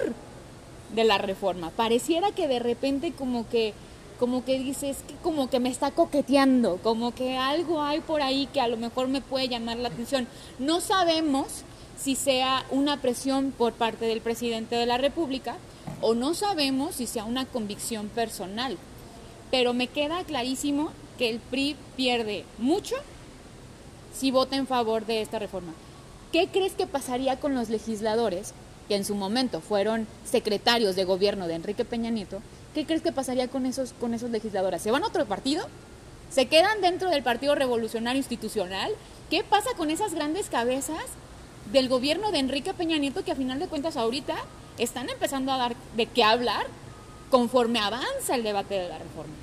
de la reforma. Pareciera que de repente como que como que dices que como que me está coqueteando, como que algo hay por ahí que a lo mejor me puede llamar la atención. No sabemos si sea una presión por parte del presidente de la República o no sabemos si sea una convicción personal. Pero me queda clarísimo que el PRI pierde mucho si vota en favor de esta reforma. ¿Qué crees que pasaría con los legisladores que en su momento fueron secretarios de gobierno de Enrique Peña Nieto? ¿Qué crees que pasaría con esos, con esos legisladores? ¿Se van a otro partido? ¿Se quedan dentro del Partido Revolucionario Institucional? ¿Qué pasa con esas grandes cabezas del gobierno de Enrique Peña Nieto que a final de cuentas ahorita están empezando a dar de qué hablar conforme avanza el debate de la reforma?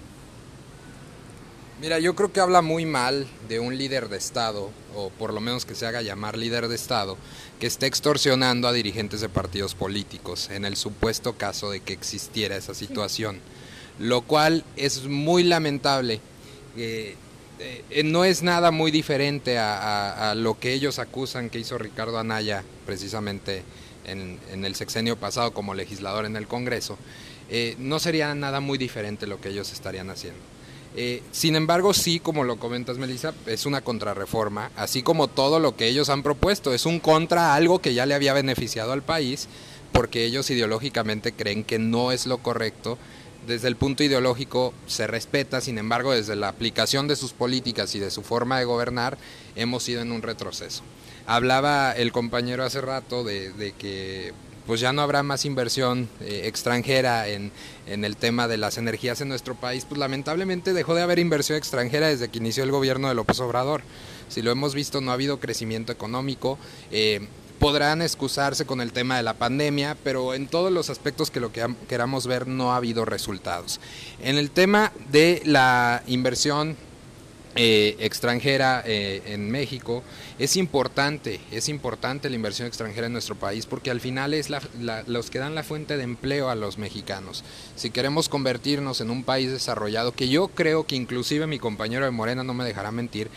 Mira, yo creo que habla muy mal de un líder de Estado, o por lo menos que se haga llamar líder de Estado, que esté extorsionando a dirigentes de partidos políticos, en el supuesto caso de que existiera esa situación. Lo cual es muy lamentable. eh, eh, no es nada muy diferente a, a- a lo que ellos acusan que hizo Ricardo Anaya precisamente en, en el sexenio pasado como legislador en el Congreso. Eh, no sería nada muy diferente lo que ellos estarían haciendo. Eh, sin embargo, sí, como lo comentas, Melissa, es una contrarreforma, así como todo lo que ellos han propuesto, es un contra algo que ya le había beneficiado al país, porque ellos ideológicamente creen que no es lo correcto. Desde el punto ideológico se respeta, sin embargo, desde la aplicación de sus políticas y de su forma de gobernar, hemos ido en un retroceso. Hablaba el compañero hace rato de que pues ya no habrá más inversión eh, extranjera en, en, el tema de las energías en nuestro país, pues lamentablemente dejó de haber inversión extranjera desde que inició el gobierno de López Obrador. Si lo hemos visto, no ha habido crecimiento económico. Eh, podrán excusarse con el tema de la pandemia, pero en todos los aspectos que lo que queramos ver no ha habido resultados. En el tema de la inversión eh, extranjera en México, es importante, es importante la inversión extranjera en nuestro país porque al final es los que dan la fuente de empleo a los mexicanos. Si queremos convertirnos en un país desarrollado, que yo creo que inclusive mi compañero de Morena no me dejará mentir,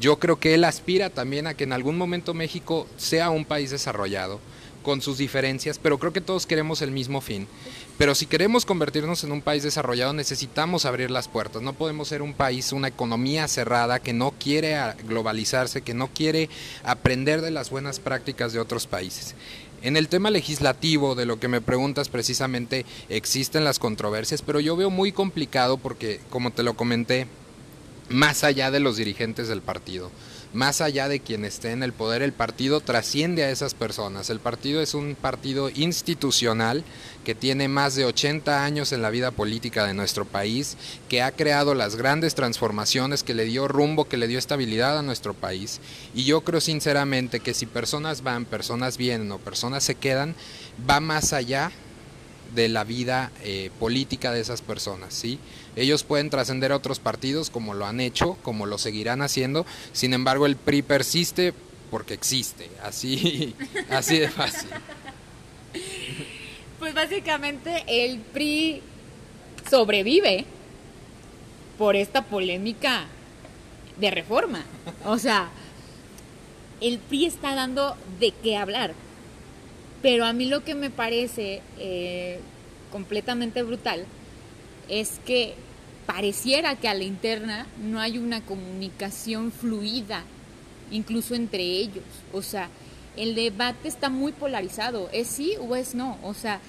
yo creo que él aspira también a que en algún momento México sea un país desarrollado con sus diferencias, pero creo que todos queremos el mismo fin. Pero si queremos convertirnos en un país desarrollado, necesitamos abrir las puertas. No podemos ser un país, una economía cerrada que no quiere globalizarse, que no quiere aprender de las buenas prácticas de otros países. En el tema legislativo, de lo que me preguntas precisamente, existen las controversias, pero yo veo muy complicado porque, como te lo comenté, más allá de los dirigentes del partido, más allá de quien esté en el poder, el partido trasciende a esas personas. El partido es un partido institucional que tiene más de 80 años en la vida política de nuestro país, que ha creado las grandes transformaciones, que le dio rumbo, que le dio estabilidad a nuestro país. Y yo creo sinceramente que si personas van, personas vienen o personas se quedan, va más allá de la vida eh, política de esas personas, ¿sí? Ellos pueden trascender a otros partidos como lo han hecho, como lo seguirán haciendo, sin embargo el PRI persiste porque existe, así, así de fácil. Pues básicamente el PRI sobrevive por esta polémica de reforma. O sea, el PRI está dando de qué hablar. Pero a mí lo que me parece eh, completamente brutal es que pareciera que a la interna no hay una comunicación fluida, incluso entre ellos. O sea, el debate está muy polarizado, es sí o es no. O sea,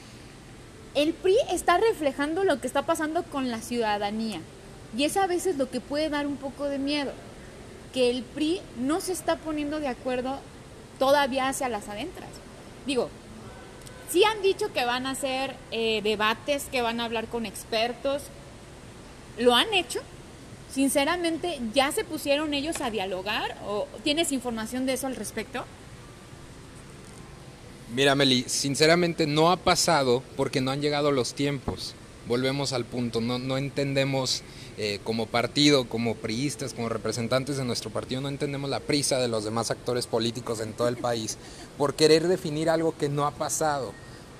el PRI está reflejando lo que está pasando con la ciudadanía. Y es a veces lo que puede dar un poco de miedo, que el PRI no se está poniendo de acuerdo todavía hacia las adentras. Digo, sí han dicho que van a hacer eh, debates, que van a hablar con expertos, ¿Lo han hecho? Sinceramente, ¿ya se pusieron ellos a dialogar? ¿O tienes información de eso al respecto? Mira, Meli, sinceramente no ha pasado porque no han llegado los tiempos. Volvemos al punto, no, no entendemos eh, como partido, como priistas, como representantes de nuestro partido, no entendemos la prisa de los demás actores políticos en todo el país por querer definir algo que no ha pasado.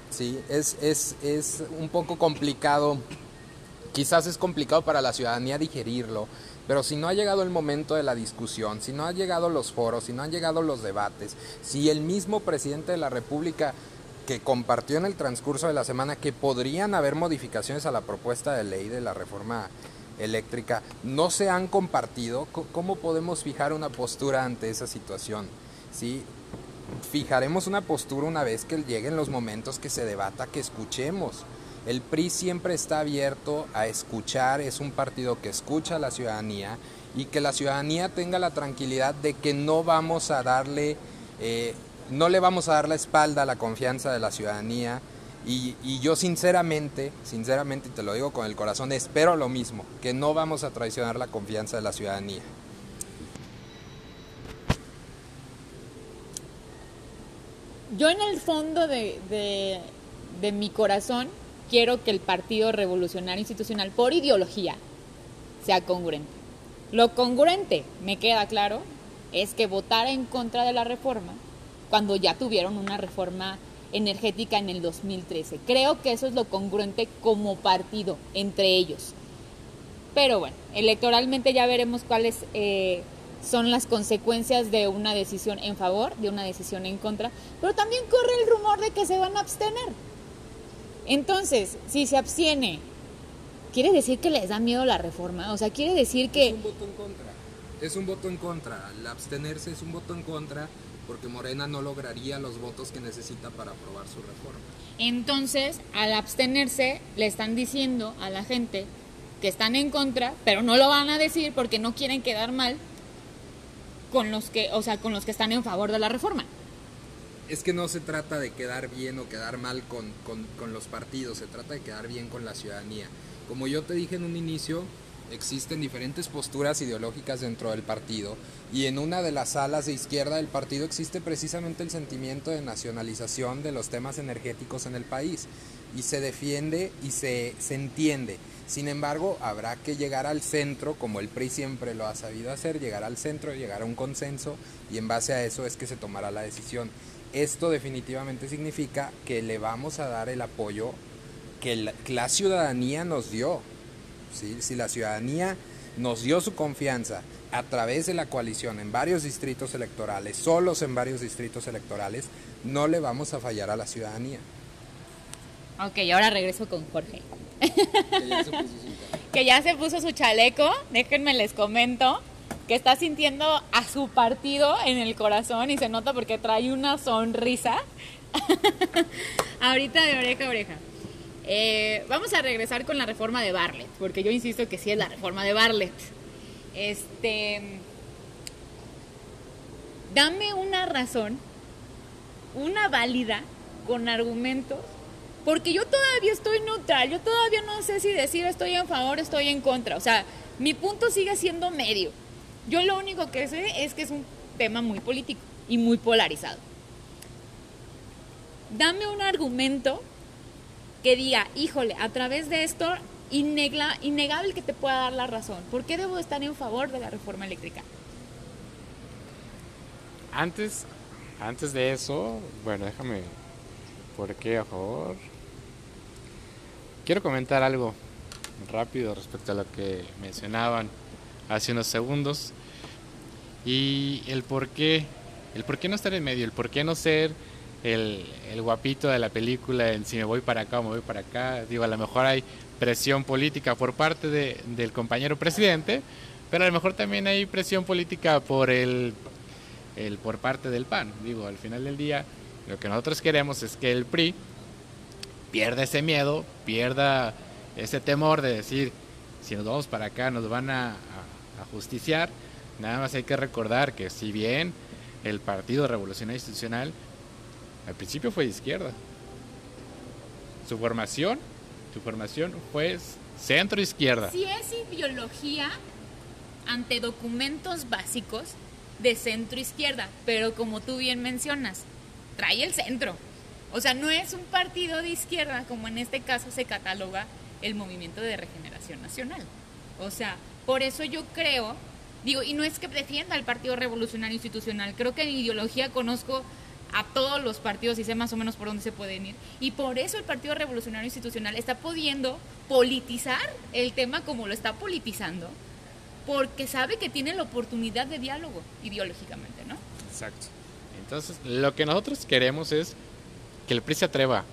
¿sí? Es, es, es un poco complicado Quizás es complicado para la ciudadanía digerirlo, pero si no ha llegado el momento de la discusión, si no han llegado los foros, si no han llegado los debates, si el mismo presidente de la República que compartió en el transcurso de la semana que podrían haber modificaciones a la propuesta de ley de la reforma eléctrica no se han compartido, ¿cómo podemos fijar una postura ante esa situación? ¿Sí? Fijaremos una postura una vez que lleguen los momentos que se debata, que escuchemos el PRI siempre está abierto a escuchar, es un partido que escucha a la ciudadanía y que la ciudadanía tenga la tranquilidad de que no vamos a darle, eh, no le vamos a dar la espalda a la confianza de la ciudadanía. Y, yo sinceramente, sinceramente, te lo digo con el corazón, espero lo mismo, que no vamos a traicionar la confianza de la ciudadanía. Yo en el fondo de, de, mi corazón quiero que el Partido Revolucionario Institucional, por ideología, sea congruente. Lo congruente, me queda claro, es que votar en contra de la reforma cuando ya tuvieron una reforma energética en el 2013. Creo que eso es lo congruente como partido entre ellos. Pero bueno, electoralmente ya veremos cuáles eh, son las consecuencias de una decisión en favor, de una decisión en contra. Pero también corre el rumor de que se van a abstener. Entonces, si se abstiene, ¿quiere decir que les da miedo la reforma? O sea, quiere decir que... Es un voto en contra. Es un voto en contra. El abstenerse es un voto en contra porque Morena no lograría los votos que necesita para aprobar su reforma. Entonces, al abstenerse, le están diciendo a la gente que están en contra, pero no lo van a decir porque no quieren quedar mal con los que, o sea, con los que están en favor de la reforma es que no se trata de quedar bien o quedar mal con, los partidos, se trata de quedar bien con la ciudadanía. Como yo te dije en un inicio, existen diferentes posturas ideológicas dentro del partido y en una de las alas de izquierda del partido existe precisamente el sentimiento de nacionalización de los temas energéticos en el país. y se defiende y se, se entiende. Sin embargo, habrá que llegar al centro, como el PRI siempre lo ha sabido hacer, llegar al centro, llegar a un consenso y en base a eso es que se tomará la decisión. Esto definitivamente significa que le vamos a dar el apoyo que la, ciudadanía nos dio. Si la ciudadanía nos dio su confianza a través de la coalición en varios distritos electorales, solos en varios distritos electorales, no le vamos a fallar a la ciudadanía. Ok, ahora regreso con Jorge. que ya se puso su chaleco. Déjenme les comento que está sintiendo a su partido en el corazón y se nota porque trae una sonrisa. Ahorita de oreja a oreja. Eh, vamos a regresar con la reforma de Barlett, porque yo insisto que sí es la reforma de Barlett. Este, dame una razón, una válida, con argumentos, porque yo todavía estoy neutral, yo todavía no sé si decir estoy en favor, estoy en contra. O sea, mi punto sigue siendo medio. Yo lo único que sé es que es un tema muy político y muy polarizado. Dame un argumento que diga, híjole, a través de esto, innegable que te pueda dar la razón. ¿Por qué debo estar en favor de la reforma eléctrica? Antes, antes de eso, bueno, déjame, ¿por qué a favor? Quiero comentar algo rápido respecto a lo que mencionaban hace unos segundos y el por qué, el por qué no estar en medio, el por qué no ser el, guapito de la película en si me voy para acá o me voy para acá. Digo, a lo mejor hay presión política por parte de, del compañero presidente, pero a lo mejor también hay presión política por el, el por parte del PAN. Digo, al final del día, lo que nosotros queremos es que el PRI pierda ese miedo, pierda ese temor de decir, si nos vamos para acá nos van a, a justiciar. Nada más hay que recordar que si bien el Partido Revolucionario Institucional al principio fue de izquierda. Su formación, su formación fue centro izquierda. Si es ideología ante documentos básicos de centro izquierda, pero como tú bien mencionas, trae el centro. O sea, no es un partido de izquierda como en este caso se cataloga el Movimiento de Regeneración Nacional. O sea, por eso yo creo, digo, y no es que defienda al Partido Revolucionario Institucional, creo que en ideología conozco a todos los partidos y sé más o menos por dónde se pueden ir. Y por eso el Partido Revolucionario Institucional está pudiendo politizar el tema como lo está politizando, porque sabe que tiene la oportunidad de diálogo ideológicamente, ¿no? Exacto. Entonces, lo que nosotros queremos es que el PRI se atreva,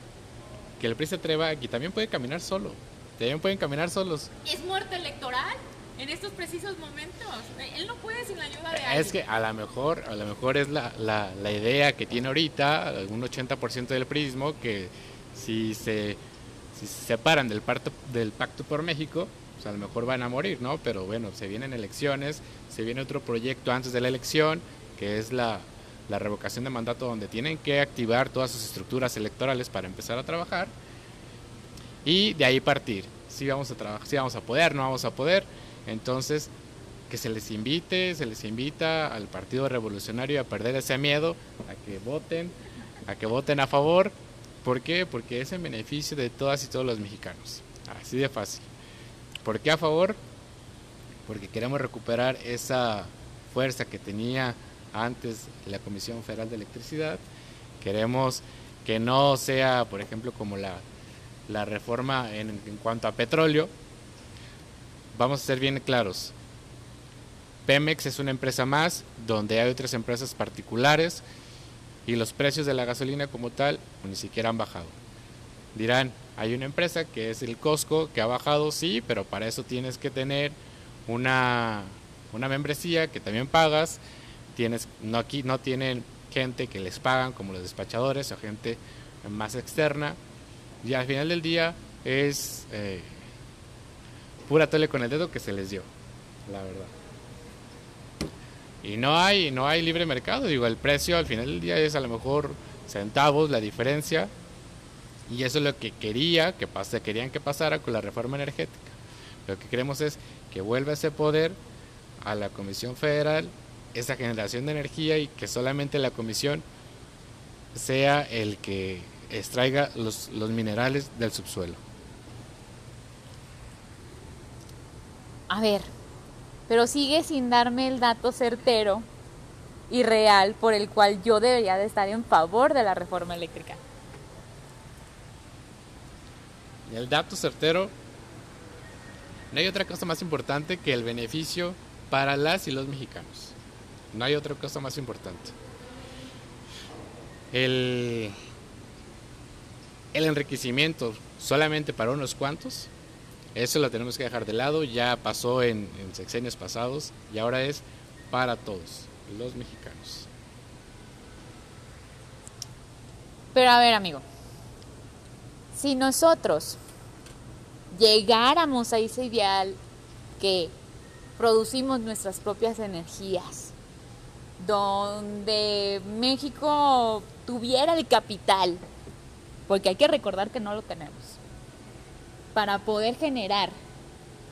que el PRI se atreva y también puede caminar solo, también pueden caminar solos. ¿Es muerte electoral? En estos precisos momentos. Él no puede sin la ayuda de alguien. Es que a lo mejor, a lo mejor es la, la, idea que tiene ahorita un 80% del prismo que si se, si se separan del, pacto, del pacto por México, pues a lo mejor van a morir, ¿no? Pero bueno, se vienen elecciones, se viene otro proyecto antes de la elección, que es la, la revocación de mandato donde tienen que activar todas sus estructuras electorales para empezar a trabajar y de ahí partir. Si vamos a trabajar, si vamos a poder, no vamos a poder entonces, que se les invite, se les invita al Partido Revolucionario a perder ese miedo, a que voten, a que voten a favor. ¿Por qué? Porque es en beneficio de todas y todos los mexicanos. Así de fácil. ¿Por qué a favor? Porque queremos recuperar esa fuerza que tenía antes la Comisión Federal de Electricidad. Queremos que no sea, por ejemplo, como la, la reforma en, en cuanto a petróleo, vamos a ser bien claros. Pemex es una empresa más donde hay otras empresas particulares y los precios de la gasolina como tal ni siquiera han bajado. Dirán, hay una empresa que es el Costco que ha bajado, sí, pero para eso tienes que tener una, una membresía que también pagas. Tienes, no, aquí no tienen gente que les pagan como los despachadores o gente más externa. Y al final del día es eh, pura tole con el dedo que se les dio, la verdad. Y no hay, no hay libre mercado, digo, el precio al final del día es a lo mejor centavos la diferencia. Y eso es lo que quería, que pase, querían que pasara con la reforma energética. Lo que queremos es que vuelva ese poder a la Comisión Federal, esa generación de energía y que solamente la Comisión sea el que extraiga los, los minerales del subsuelo. A ver, pero sigue sin darme el dato certero y real por el cual yo debería de estar en favor de la reforma eléctrica. El dato certero, no hay otra cosa más importante que el beneficio para las y los mexicanos. No hay otra cosa más importante. El, el enriquecimiento solamente para unos cuantos, eso lo tenemos que dejar de lado, ya pasó en, en sexenios pasados y ahora es para todos los mexicanos. Pero a ver, amigo, si nosotros llegáramos a ese ideal que producimos nuestras propias energías, donde México tuviera el capital, porque hay que recordar que no lo tenemos, para poder generar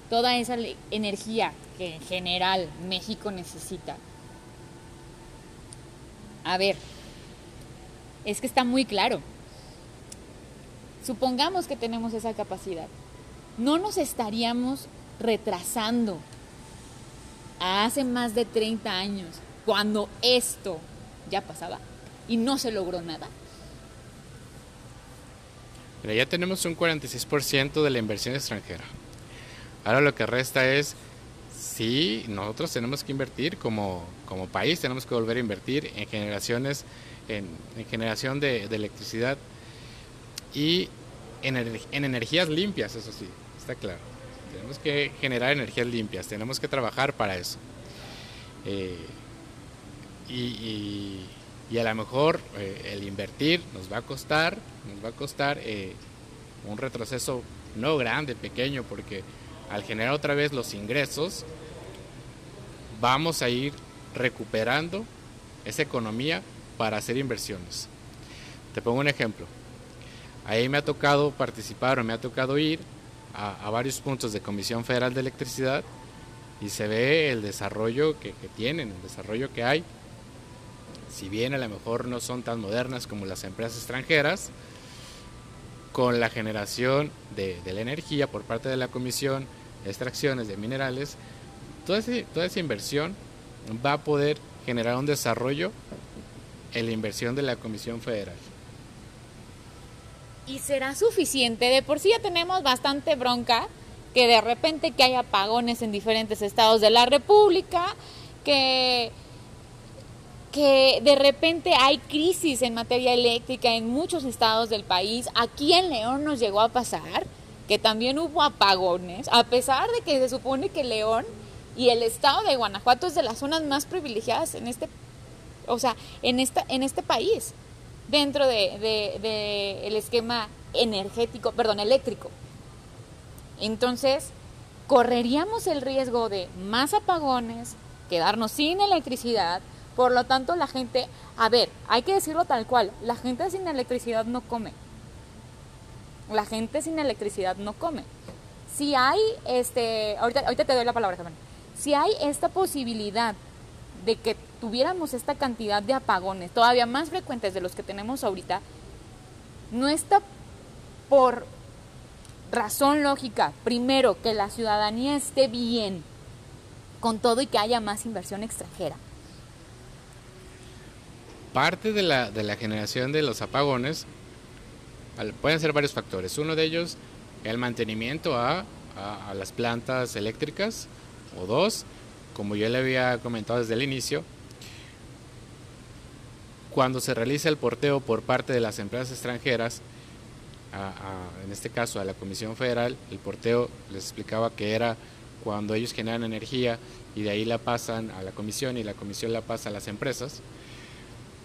toda esa energía que en general México necesita. A ver, es que está muy claro. Supongamos que tenemos esa capacidad. No nos estaríamos retrasando a hace más de 30 años, cuando esto ya pasaba y no se logró nada. Pero ya tenemos un 46% de la inversión extranjera. Ahora lo que resta es si nosotros tenemos que invertir como, como país, tenemos que volver a invertir en generaciones, en, en generación de, electricidad y en, en energías limpias, eso sí, está claro. Tenemos que generar energías limpias, tenemos que trabajar para eso. Eh, y, y, a lo mejor eh, el invertir nos va a costar, nos va a costar eh, un retroceso no grande, pequeño, porque al generar otra vez los ingresos, vamos a ir recuperando esa economía para hacer inversiones. Te pongo un ejemplo. Ahí me ha tocado participar o me ha tocado ir a, varios puntos de Comisión Federal de Electricidad y se ve el desarrollo que, tienen, el desarrollo que hay. Si bien a lo mejor no son tan modernas como las empresas extranjeras, con la generación de, de la energía por parte de la Comisión, extracciones de minerales, toda, esa inversión va a poder generar un desarrollo en la inversión de la Comisión Federal y será suficiente. De por sí ya tenemos bastante bronca que de repente que hay apagones en diferentes estados de la República, que que de repente hay crisis en materia eléctrica en muchos estados del país. Aquí en León nos llegó a pasar que también hubo apagones, a pesar de que se supone que León y el estado de Guanajuato es de las zonas más privilegiadas en este, o sea, en esta, en este país dentro del de, de, el esquema energético, perdón, eléctrico. Entonces, correríamos el riesgo de más apagones, quedarnos sin electricidad, por lo tanto la gente, a ver, hay que decirlo tal cual, la gente sin electricidad no come. La gente sin electricidad no come. Si hay, este, ahorita, ahorita te doy la palabra, Germán. Si hay esta posibilidad de que tuviéramos esta cantidad de apagones todavía más frecuentes de los que tenemos ahorita, no está por razón lógica, primero, que la ciudadanía esté bien con todo y que haya más inversión extranjera. Parte de la, de la generación de los apagones pueden ser varios factores. Uno de ellos, el mantenimiento a, a, las plantas eléctricas. O dos, como yo le había comentado desde el inicio, cuando se realiza el porteo por parte de las empresas extranjeras, en este caso a la Comisión Federal, el porteo les explicaba que era cuando ellos generan energía y de ahí la pasan a la comisión y la comisión la pasa a las empresas,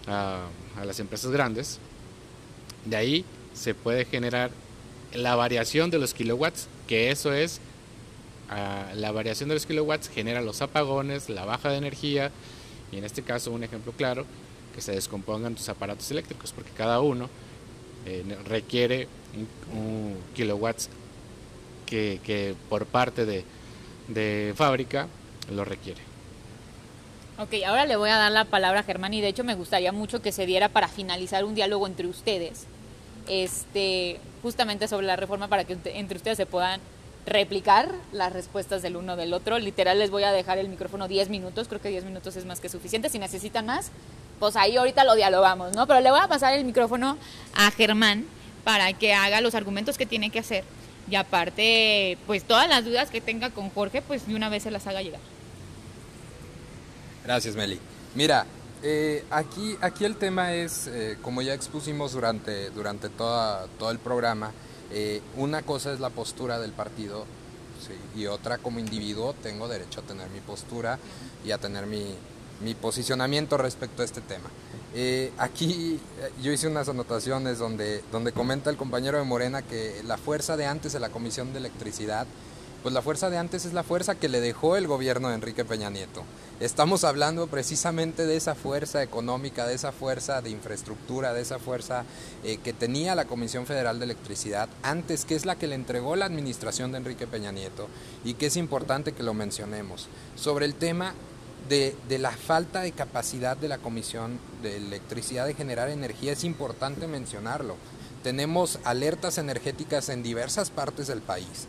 a, a las empresas grandes. De ahí se puede generar la variación de los kilowatts, que eso es la variación de los kilowatts genera los apagones, la baja de energía y en este caso un ejemplo claro que se descompongan tus aparatos eléctricos porque cada uno eh, requiere un, un kilowatts que, que, por parte de, de fábrica lo requiere. Ok, ahora le voy a dar la palabra a Germán y de hecho me gustaría mucho que se diera para finalizar un diálogo entre ustedes este, justamente sobre la reforma para que entre ustedes se puedan replicar las respuestas del uno del otro. Literal les voy a dejar el micrófono 10 minutos, creo que 10 minutos es más que suficiente. Si necesitan más, pues ahí ahorita lo dialogamos, ¿no? Pero le voy a pasar el micrófono a Germán para que haga los argumentos que tiene que hacer. Y aparte, pues todas las dudas que tenga con Jorge, pues de una vez se las haga llegar. Gracias, Meli. Mira, eh, aquí, aquí el tema es, eh, como ya expusimos durante, durante toda, todo el programa, eh, una cosa es la postura del partido y otra como individuo tengo derecho a tener mi postura y a tener mi, mi posicionamiento respecto a este tema. aquí yo hice unas anotaciones donde, donde comenta el compañero de Morena que la fuerza de antes de la Comisión de Electricidad pues la fuerza de antes es la fuerza que le dejó el gobierno de Enrique Peña Nieto. Estamos hablando precisamente de esa fuerza económica, de esa fuerza de infraestructura, de esa fuerza eh, que tenía la Comisión Federal de Electricidad antes, que es la que le entregó la administración de Enrique Peña Nieto y que es importante que lo mencionemos. Sobre el tema de, de, la falta de capacidad de la Comisión de Electricidad de generar energía es importante mencionarlo. Tenemos alertas energéticas en diversas partes del país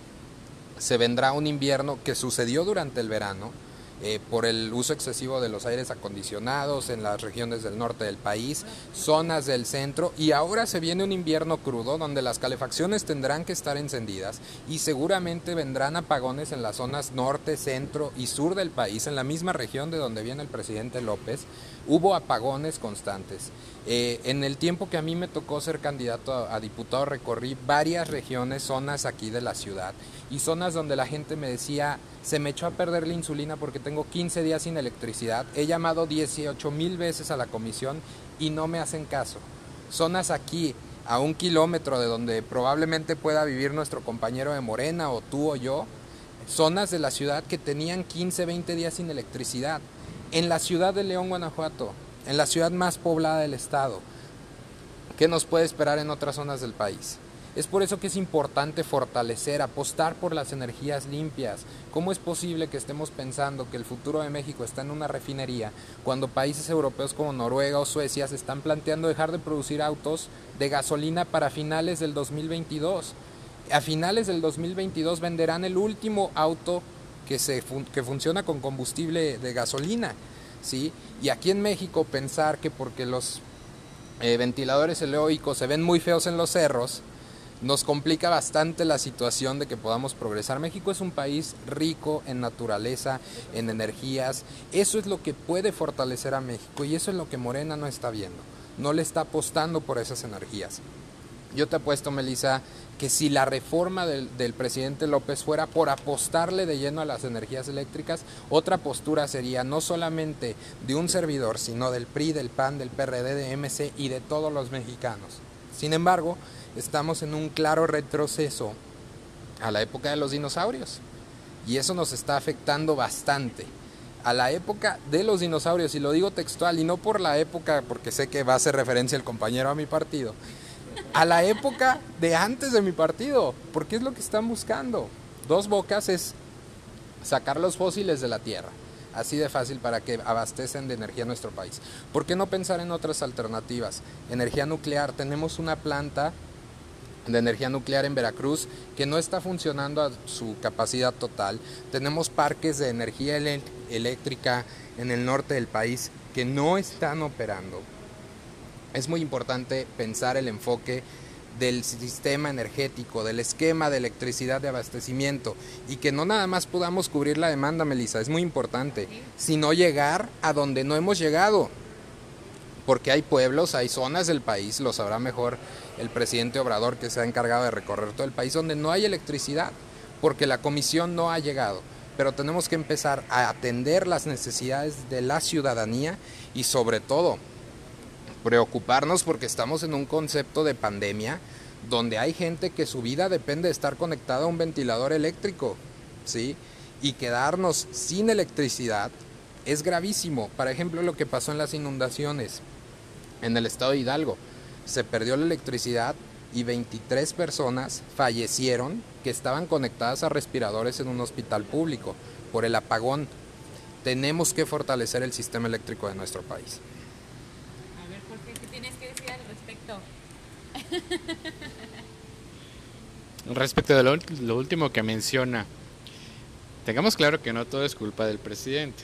se vendrá un invierno que sucedió durante el verano, eh, por el uso excesivo de los aires acondicionados en las regiones del norte del país, zonas del centro y ahora se viene un invierno crudo donde las calefacciones tendrán que estar encendidas y seguramente vendrán apagones en las zonas norte, centro y sur del país, en la misma región de donde viene el presidente López, hubo apagones constantes. Eh, en el tiempo que a mí me tocó ser candidato a, diputado recorrí varias regiones, zonas aquí de la ciudad y zonas donde la gente me decía, se me echó a perder la insulina porque tengo 15 días sin electricidad. He llamado 18 mil veces a la comisión y no me hacen caso. Zonas aquí, a un kilómetro de donde probablemente pueda vivir nuestro compañero de Morena o tú o yo, zonas de la ciudad que tenían 15, 20 días sin electricidad. En la ciudad de León, Guanajuato, en la ciudad más poblada del estado. ¿Qué nos puede esperar en otras zonas del país? Es por eso que es importante fortalecer, apostar por las energías limpias. ¿Cómo es posible que estemos pensando que el futuro de México está en una refinería cuando países europeos como Noruega o Suecia se están planteando dejar de producir autos de gasolina para finales del 2022? A finales del 2022 venderán el último auto que, se, que funciona con combustible de gasolina. ¿sí? Y aquí en México pensar que porque los eh, ventiladores eólicos se ven muy feos en los cerros, nos complica bastante la situación de que podamos progresar. México es un país rico en naturaleza, en energías. Eso es lo que puede fortalecer a México y eso es lo que Morena no está viendo. No le está apostando por esas energías. Yo te apuesto, Melissa, que si la reforma del, presidente López fuera por apostarle de lleno a las energías eléctricas, otra postura sería no solamente de un servidor, sino del PRI, del PAN, del PRD, de MC y de todos los mexicanos. Sin embargo, estamos en un claro retroceso a la época de los dinosaurios y eso nos está afectando bastante. A la época de los dinosaurios, y lo digo textual, y no por la época, porque sé que va a hacer referencia el compañero a mi partido, a la época de antes de mi partido, porque es lo que están buscando. Dos bocas es sacar los fósiles de la tierra, así de fácil para que abastecen de energía nuestro país. ¿Por qué no pensar en otras alternativas? Energía nuclear, tenemos una planta de energía nuclear en Veracruz que no está funcionando a su capacidad total. Tenemos parques de energía eléctrica en el norte del país que no están operando es muy importante pensar el enfoque del sistema energético, del esquema de electricidad de abastecimiento y que no nada más podamos cubrir la demanda, Melissa, es muy importante, sino llegar a donde no hemos llegado. Porque hay pueblos, hay zonas del país, lo sabrá mejor el presidente Obrador que se ha encargado de recorrer todo el país, donde no hay electricidad, porque la comisión no ha llegado. Pero tenemos que empezar a atender las necesidades de la ciudadanía y sobre todo preocuparnos porque estamos en un concepto de pandemia donde hay gente que su vida depende de estar conectada a un ventilador eléctrico, ¿sí? Y quedarnos sin electricidad es gravísimo. Por ejemplo, lo que pasó en las inundaciones en el estado de Hidalgo. Se perdió la electricidad y 23 personas fallecieron que estaban conectadas a respiradores en un hospital público por el apagón. Tenemos que fortalecer el sistema eléctrico de nuestro país. Respecto de lo, último que menciona, tengamos claro que no todo es culpa del presidente.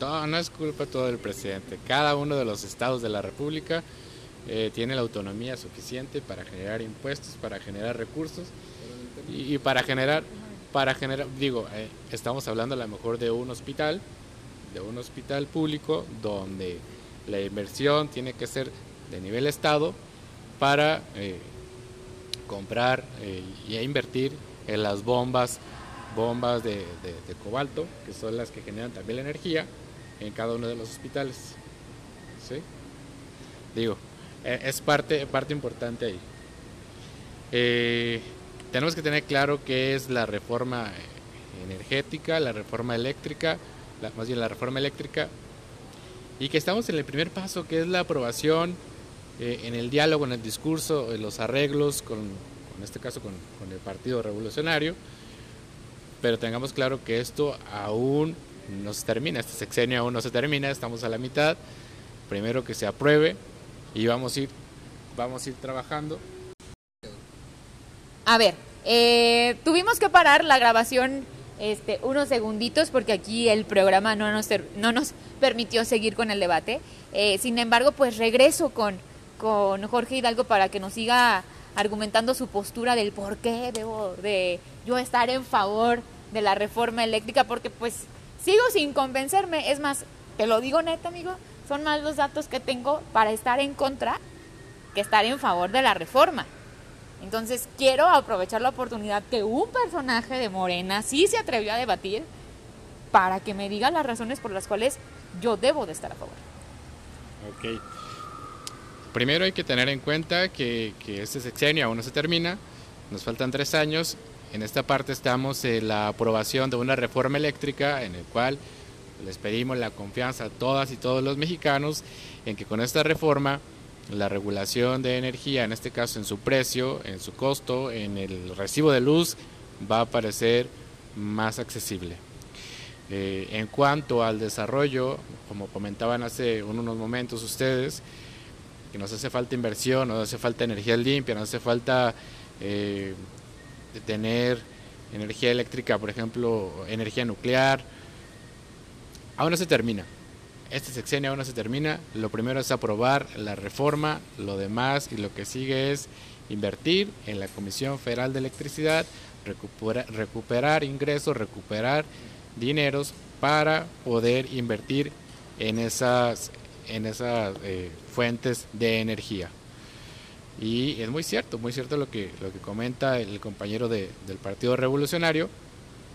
No es culpa todo del presidente. Cada uno de los estados de la República eh, tiene la autonomía suficiente para generar impuestos, para generar recursos y, y para generar, para generar, digo, eh, estamos hablando a lo mejor de un hospital, de un hospital público donde la inversión tiene que ser de nivel estado para eh, comprar eh, y invertir en las bombas, bombas de, cobalto, que son las que generan también la energía en cada uno de los hospitales. Digo, eh, es parte, parte importante ahí. Eh, tenemos que tener claro qué es la reforma energética, la reforma eléctrica, más bien la reforma eléctrica, y que estamos en el primer paso, que es la aprobación eh, en el diálogo, en el discurso, en los arreglos, con, en este caso con, el Partido Revolucionario, pero tengamos claro que esto aún no se termina, este sexenio aún no se termina, estamos a la mitad, primero que se apruebe y vamos a ir, vamos a ir trabajando. A ver, eh, tuvimos que parar la grabación este, unos segunditos porque aquí el programa no nos, no nos permitió seguir con el debate. Eh, sin embargo, pues regreso con, con Jorge Hidalgo para que nos siga argumentando su postura del por qué debo de yo estar en favor de la reforma eléctrica, porque pues sigo sin convencerme. Es más, te lo digo neta, amigo, son más los datos que tengo para estar en contra que estar en favor de la reforma. Entonces quiero aprovechar la oportunidad que un personaje de Morena sí se atrevió a debatir para que me diga las razones por las cuales yo debo de estar a favor. Ok. Primero hay que tener en cuenta que, este sexenio aún no se termina, nos faltan tres años. En esta parte estamos en la aprobación de una reforma eléctrica en el cual les pedimos la confianza a todas y todos los mexicanos en que con esta reforma la regulación de energía, en este caso en su precio, en su costo, en el recibo de luz, va a parecer más accesible. Eh, en cuanto al desarrollo, como comentaban hace unos momentos ustedes, nos hace falta inversión, nos hace falta energía limpia, nos hace falta eh, tener energía eléctrica, por ejemplo, energía nuclear, aún no se termina. Este sexenio aún no se termina. Lo primero es aprobar la reforma, lo demás y lo que sigue es invertir en la Comisión Federal de Electricidad, recuperar ingresos, recuperar dineros para poder invertir en esas, en esas eh, fuentes de energía. Y es muy cierto, muy cierto lo que, lo que comenta el compañero de, del Partido Revolucionario.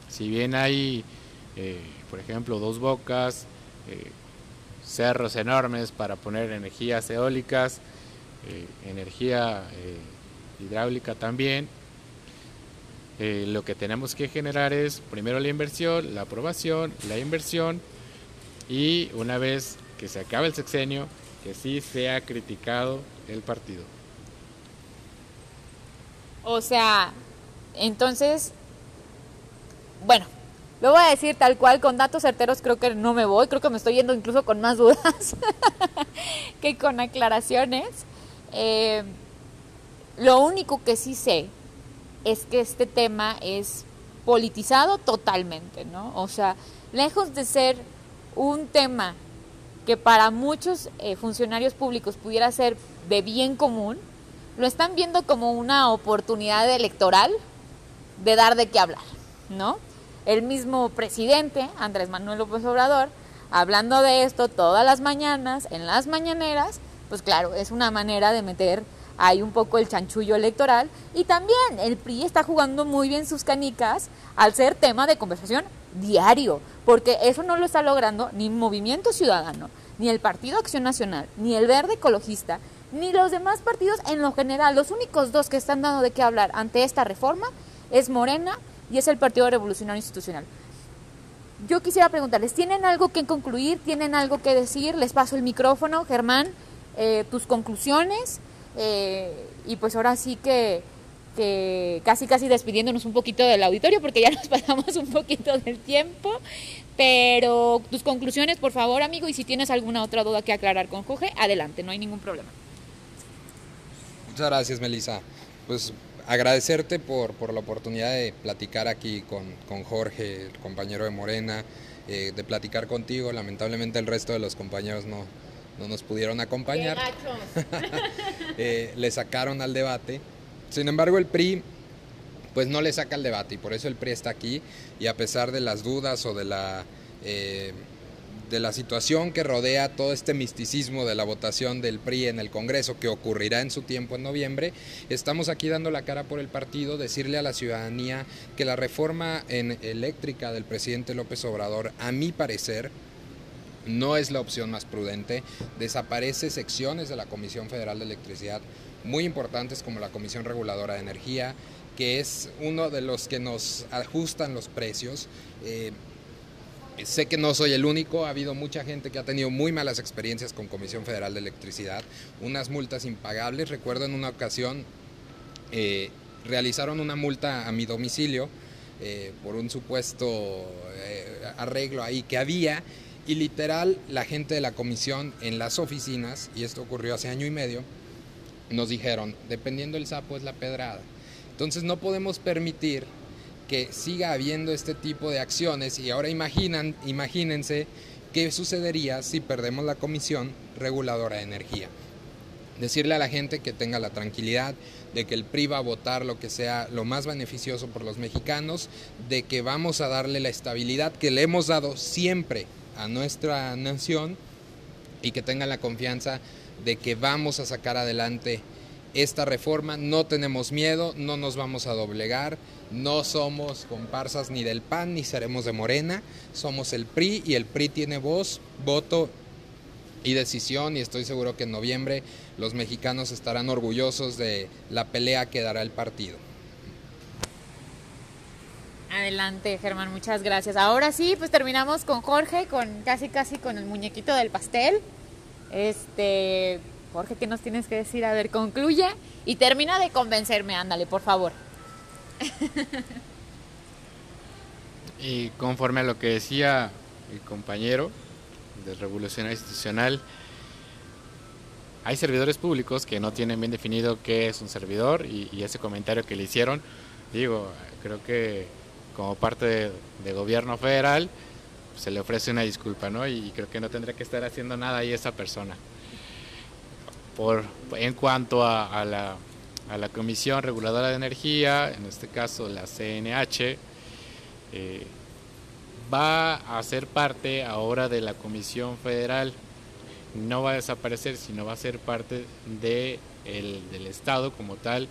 Si bien hay, eh, por ejemplo, dos bocas, eh, cerros enormes para poner energías eólicas, eh, energía hidráulica también. Lo que tenemos que generar es primero la inversión, la aprobación, la inversión y una vez que se acabe el sexenio, que sí sea criticado el partido. O sea, entonces, bueno, lo voy a decir tal cual, con datos certeros creo que no me voy, creo que me estoy yendo incluso con más dudas que con aclaraciones. Eh, lo único que sí sé es que este tema es politizado totalmente, ¿no? O sea, lejos de ser un tema que para muchos eh, funcionarios públicos pudiera ser de bien común, lo están viendo como una oportunidad electoral de dar de qué hablar, ¿no? el mismo presidente, Andrés Manuel López Obrador, hablando de esto todas las mañanas, en las mañaneras, pues claro, es una manera de meter ahí un poco el chanchullo electoral y también el PRI está jugando muy bien sus canicas al ser tema de conversación diario, porque eso no lo está logrando ni Movimiento Ciudadano, ni el Partido Acción Nacional, ni el Verde Ecologista, ni los demás partidos en lo general. Los únicos dos que están dando de qué hablar ante esta reforma es Morena y es el Partido Revolucionario Institucional. Yo quisiera preguntarles, ¿tienen algo que concluir? ¿Tienen algo que decir? Les paso el micrófono, Germán, eh, tus conclusiones. Eh, y pues ahora sí que, que casi casi despidiéndonos un poquito del auditorio porque ya nos pasamos un poquito del tiempo. Pero tus conclusiones, por favor, amigo, y si tienes alguna otra duda que aclarar con Jorge, adelante, no hay ningún problema. Muchas gracias, Melissa. Pues agradecerte por, por la oportunidad de platicar aquí con, con Jorge, el compañero de Morena, eh, de platicar contigo. Lamentablemente el resto de los compañeros no, no nos pudieron acompañar. eh, le sacaron al debate. Sin embargo, el PRI pues no le saca el debate y por eso el PRI está aquí y a pesar de las dudas o de la... Eh, de la situación que rodea todo este misticismo de la votación del PRI en el Congreso que ocurrirá en su tiempo en noviembre, estamos aquí dando la cara por el partido, decirle a la ciudadanía que la reforma eléctrica del presidente López Obrador, a mi parecer, no es la opción más prudente. Desaparece secciones de la Comisión Federal de Electricidad muy importantes como la Comisión Reguladora de Energía, que es uno de los que nos ajustan los precios. Eh, sé que no soy el único, ha habido mucha gente que ha tenido muy malas experiencias con Comisión Federal de Electricidad, unas multas impagables. Recuerdo en una ocasión eh, realizaron una multa a mi domicilio eh, por un supuesto arreglo ahí que había y literal la gente de la comisión en las oficinas, y esto ocurrió hace año y medio, nos dijeron, dependiendo el sapo es la pedrada. Entonces no podemos permitir que siga habiendo este tipo de acciones y ahora imaginan, imagínense qué sucedería si perdemos la comisión reguladora de energía. Decirle a la gente que tenga la tranquilidad de que el PRI va a votar lo que sea lo más beneficioso por los mexicanos, de que vamos a darle la estabilidad que le hemos dado siempre a nuestra nación y que tengan la confianza de que vamos a sacar adelante esta reforma. No tenemos miedo, no nos vamos a doblegar, no somos comparsas ni del PAN ni seremos de Morena, somos el PRI y el PRI tiene voz, voto y decisión y estoy seguro que en noviembre los mexicanos estarán orgullosos de la pelea que dará el partido. Adelante, Germán, muchas gracias. Ahora sí, pues terminamos con Jorge, con casi casi con el muñequito del pastel. Este, Jorge, ¿qué nos tienes que decir? A ver, concluye y termina de convencerme, ándale, por favor. y conforme a lo que decía el compañero de Revolución Institucional, hay servidores públicos que no tienen bien definido qué es un servidor y, ese comentario que le hicieron, digo, creo que como parte de, gobierno federal, se le ofrece una disculpa, ¿no? Y creo que no tendría que estar haciendo nada ahí esa persona. Por, en cuanto a, la, a la, Comisión Reguladora de Energía, en este caso la CNH, eh, va a ser parte ahora de la Comisión Federal. No va a desaparecer, sino va a ser parte de el, del Estado como tal,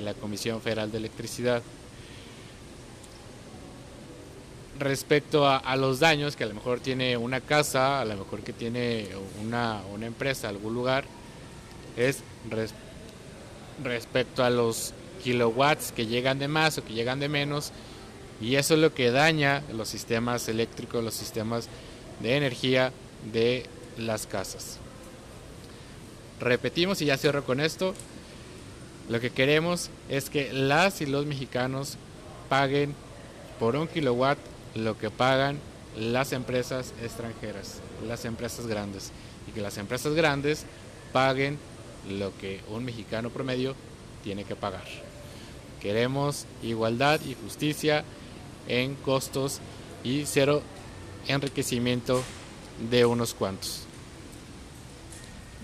la Comisión Federal de Electricidad respecto a, los daños que a lo mejor tiene una casa, a lo mejor que tiene una, una empresa, algún lugar, es respecto a los kilowatts que llegan de más o que llegan de menos, y eso es lo que daña los sistemas eléctricos, los sistemas de energía de las casas. Repetimos y ya cierro con esto. Lo que queremos es que las y los mexicanos paguen por un kilowatt lo que pagan las empresas extranjeras, las empresas grandes, y que las empresas grandes paguen lo que un mexicano promedio tiene que pagar. Queremos igualdad y justicia en costos y cero enriquecimiento de unos cuantos.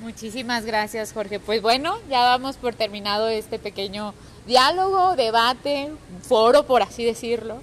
Muchísimas gracias, Jorge. Pues bueno, ya vamos por terminado este pequeño diálogo, debate, foro, por así decirlo.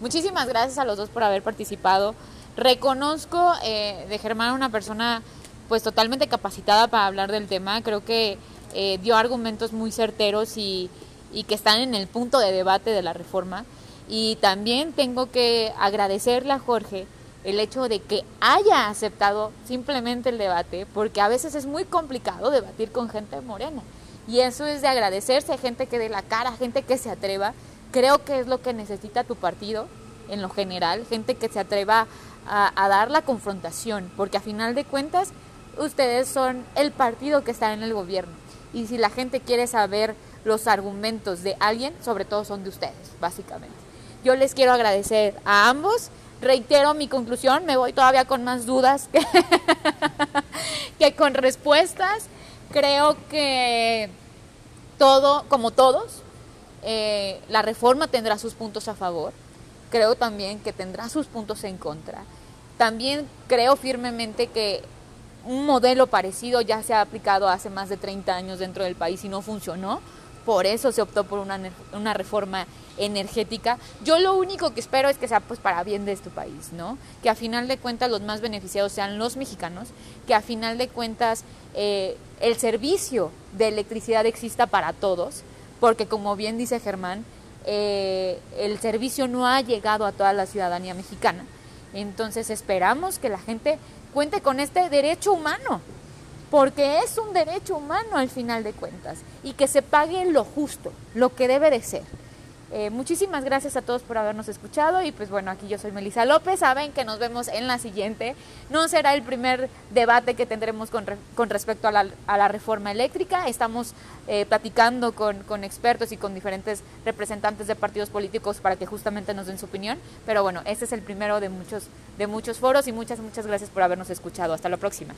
Muchísimas gracias a los dos por haber participado. Reconozco eh, de Germán una persona pues totalmente capacitada para hablar del tema. Creo que eh, dio argumentos muy certeros y, y que están en el punto de debate de la reforma. Y también tengo que agradecerle a Jorge el hecho de que haya aceptado simplemente el debate, porque a veces es muy complicado debatir con gente morena. Y eso es de agradecerse a gente que dé la cara, gente que se atreva creo que es lo que necesita tu partido en lo general, gente que se atreva a, dar la confrontación, porque a final de cuentas ustedes son el partido que está en el gobierno. Y si la gente quiere saber los argumentos de alguien, sobre todo son de ustedes, básicamente. Yo les quiero agradecer a ambos. Reitero mi conclusión, me voy todavía con más dudas que, con respuestas. Creo que todo, como todos, eh, la reforma tendrá sus puntos a favor, creo también que tendrá sus puntos en contra. También creo firmemente que un modelo parecido ya se ha aplicado hace más de 30 años dentro del país y no funcionó. Por eso se optó por una, reforma energética. Yo lo único que espero es que sea pues para bien de este país, ¿no? Que a final de cuentas los más beneficiados sean los mexicanos, que a final de cuentas eh, el servicio de electricidad exista para todos, porque como bien dice Germán, eh, el servicio no ha llegado a toda la ciudadanía mexicana. Entonces esperamos que la gente cuente con este derecho humano, porque es un derecho humano al final de cuentas, y que se pague lo justo, lo que debe de ser. Eh, muchísimas gracias a todos por habernos escuchado y pues bueno, aquí yo soy Melisa López, saben que nos vemos en la siguiente. No será el primer debate que tendremos con, con respecto a la, a la, reforma eléctrica, estamos eh, platicando con, con, expertos y con diferentes representantes de partidos políticos para que justamente nos den su opinión, pero bueno, este es el primero de muchos, de muchos foros y muchas, muchas gracias por habernos escuchado. Hasta la próxima.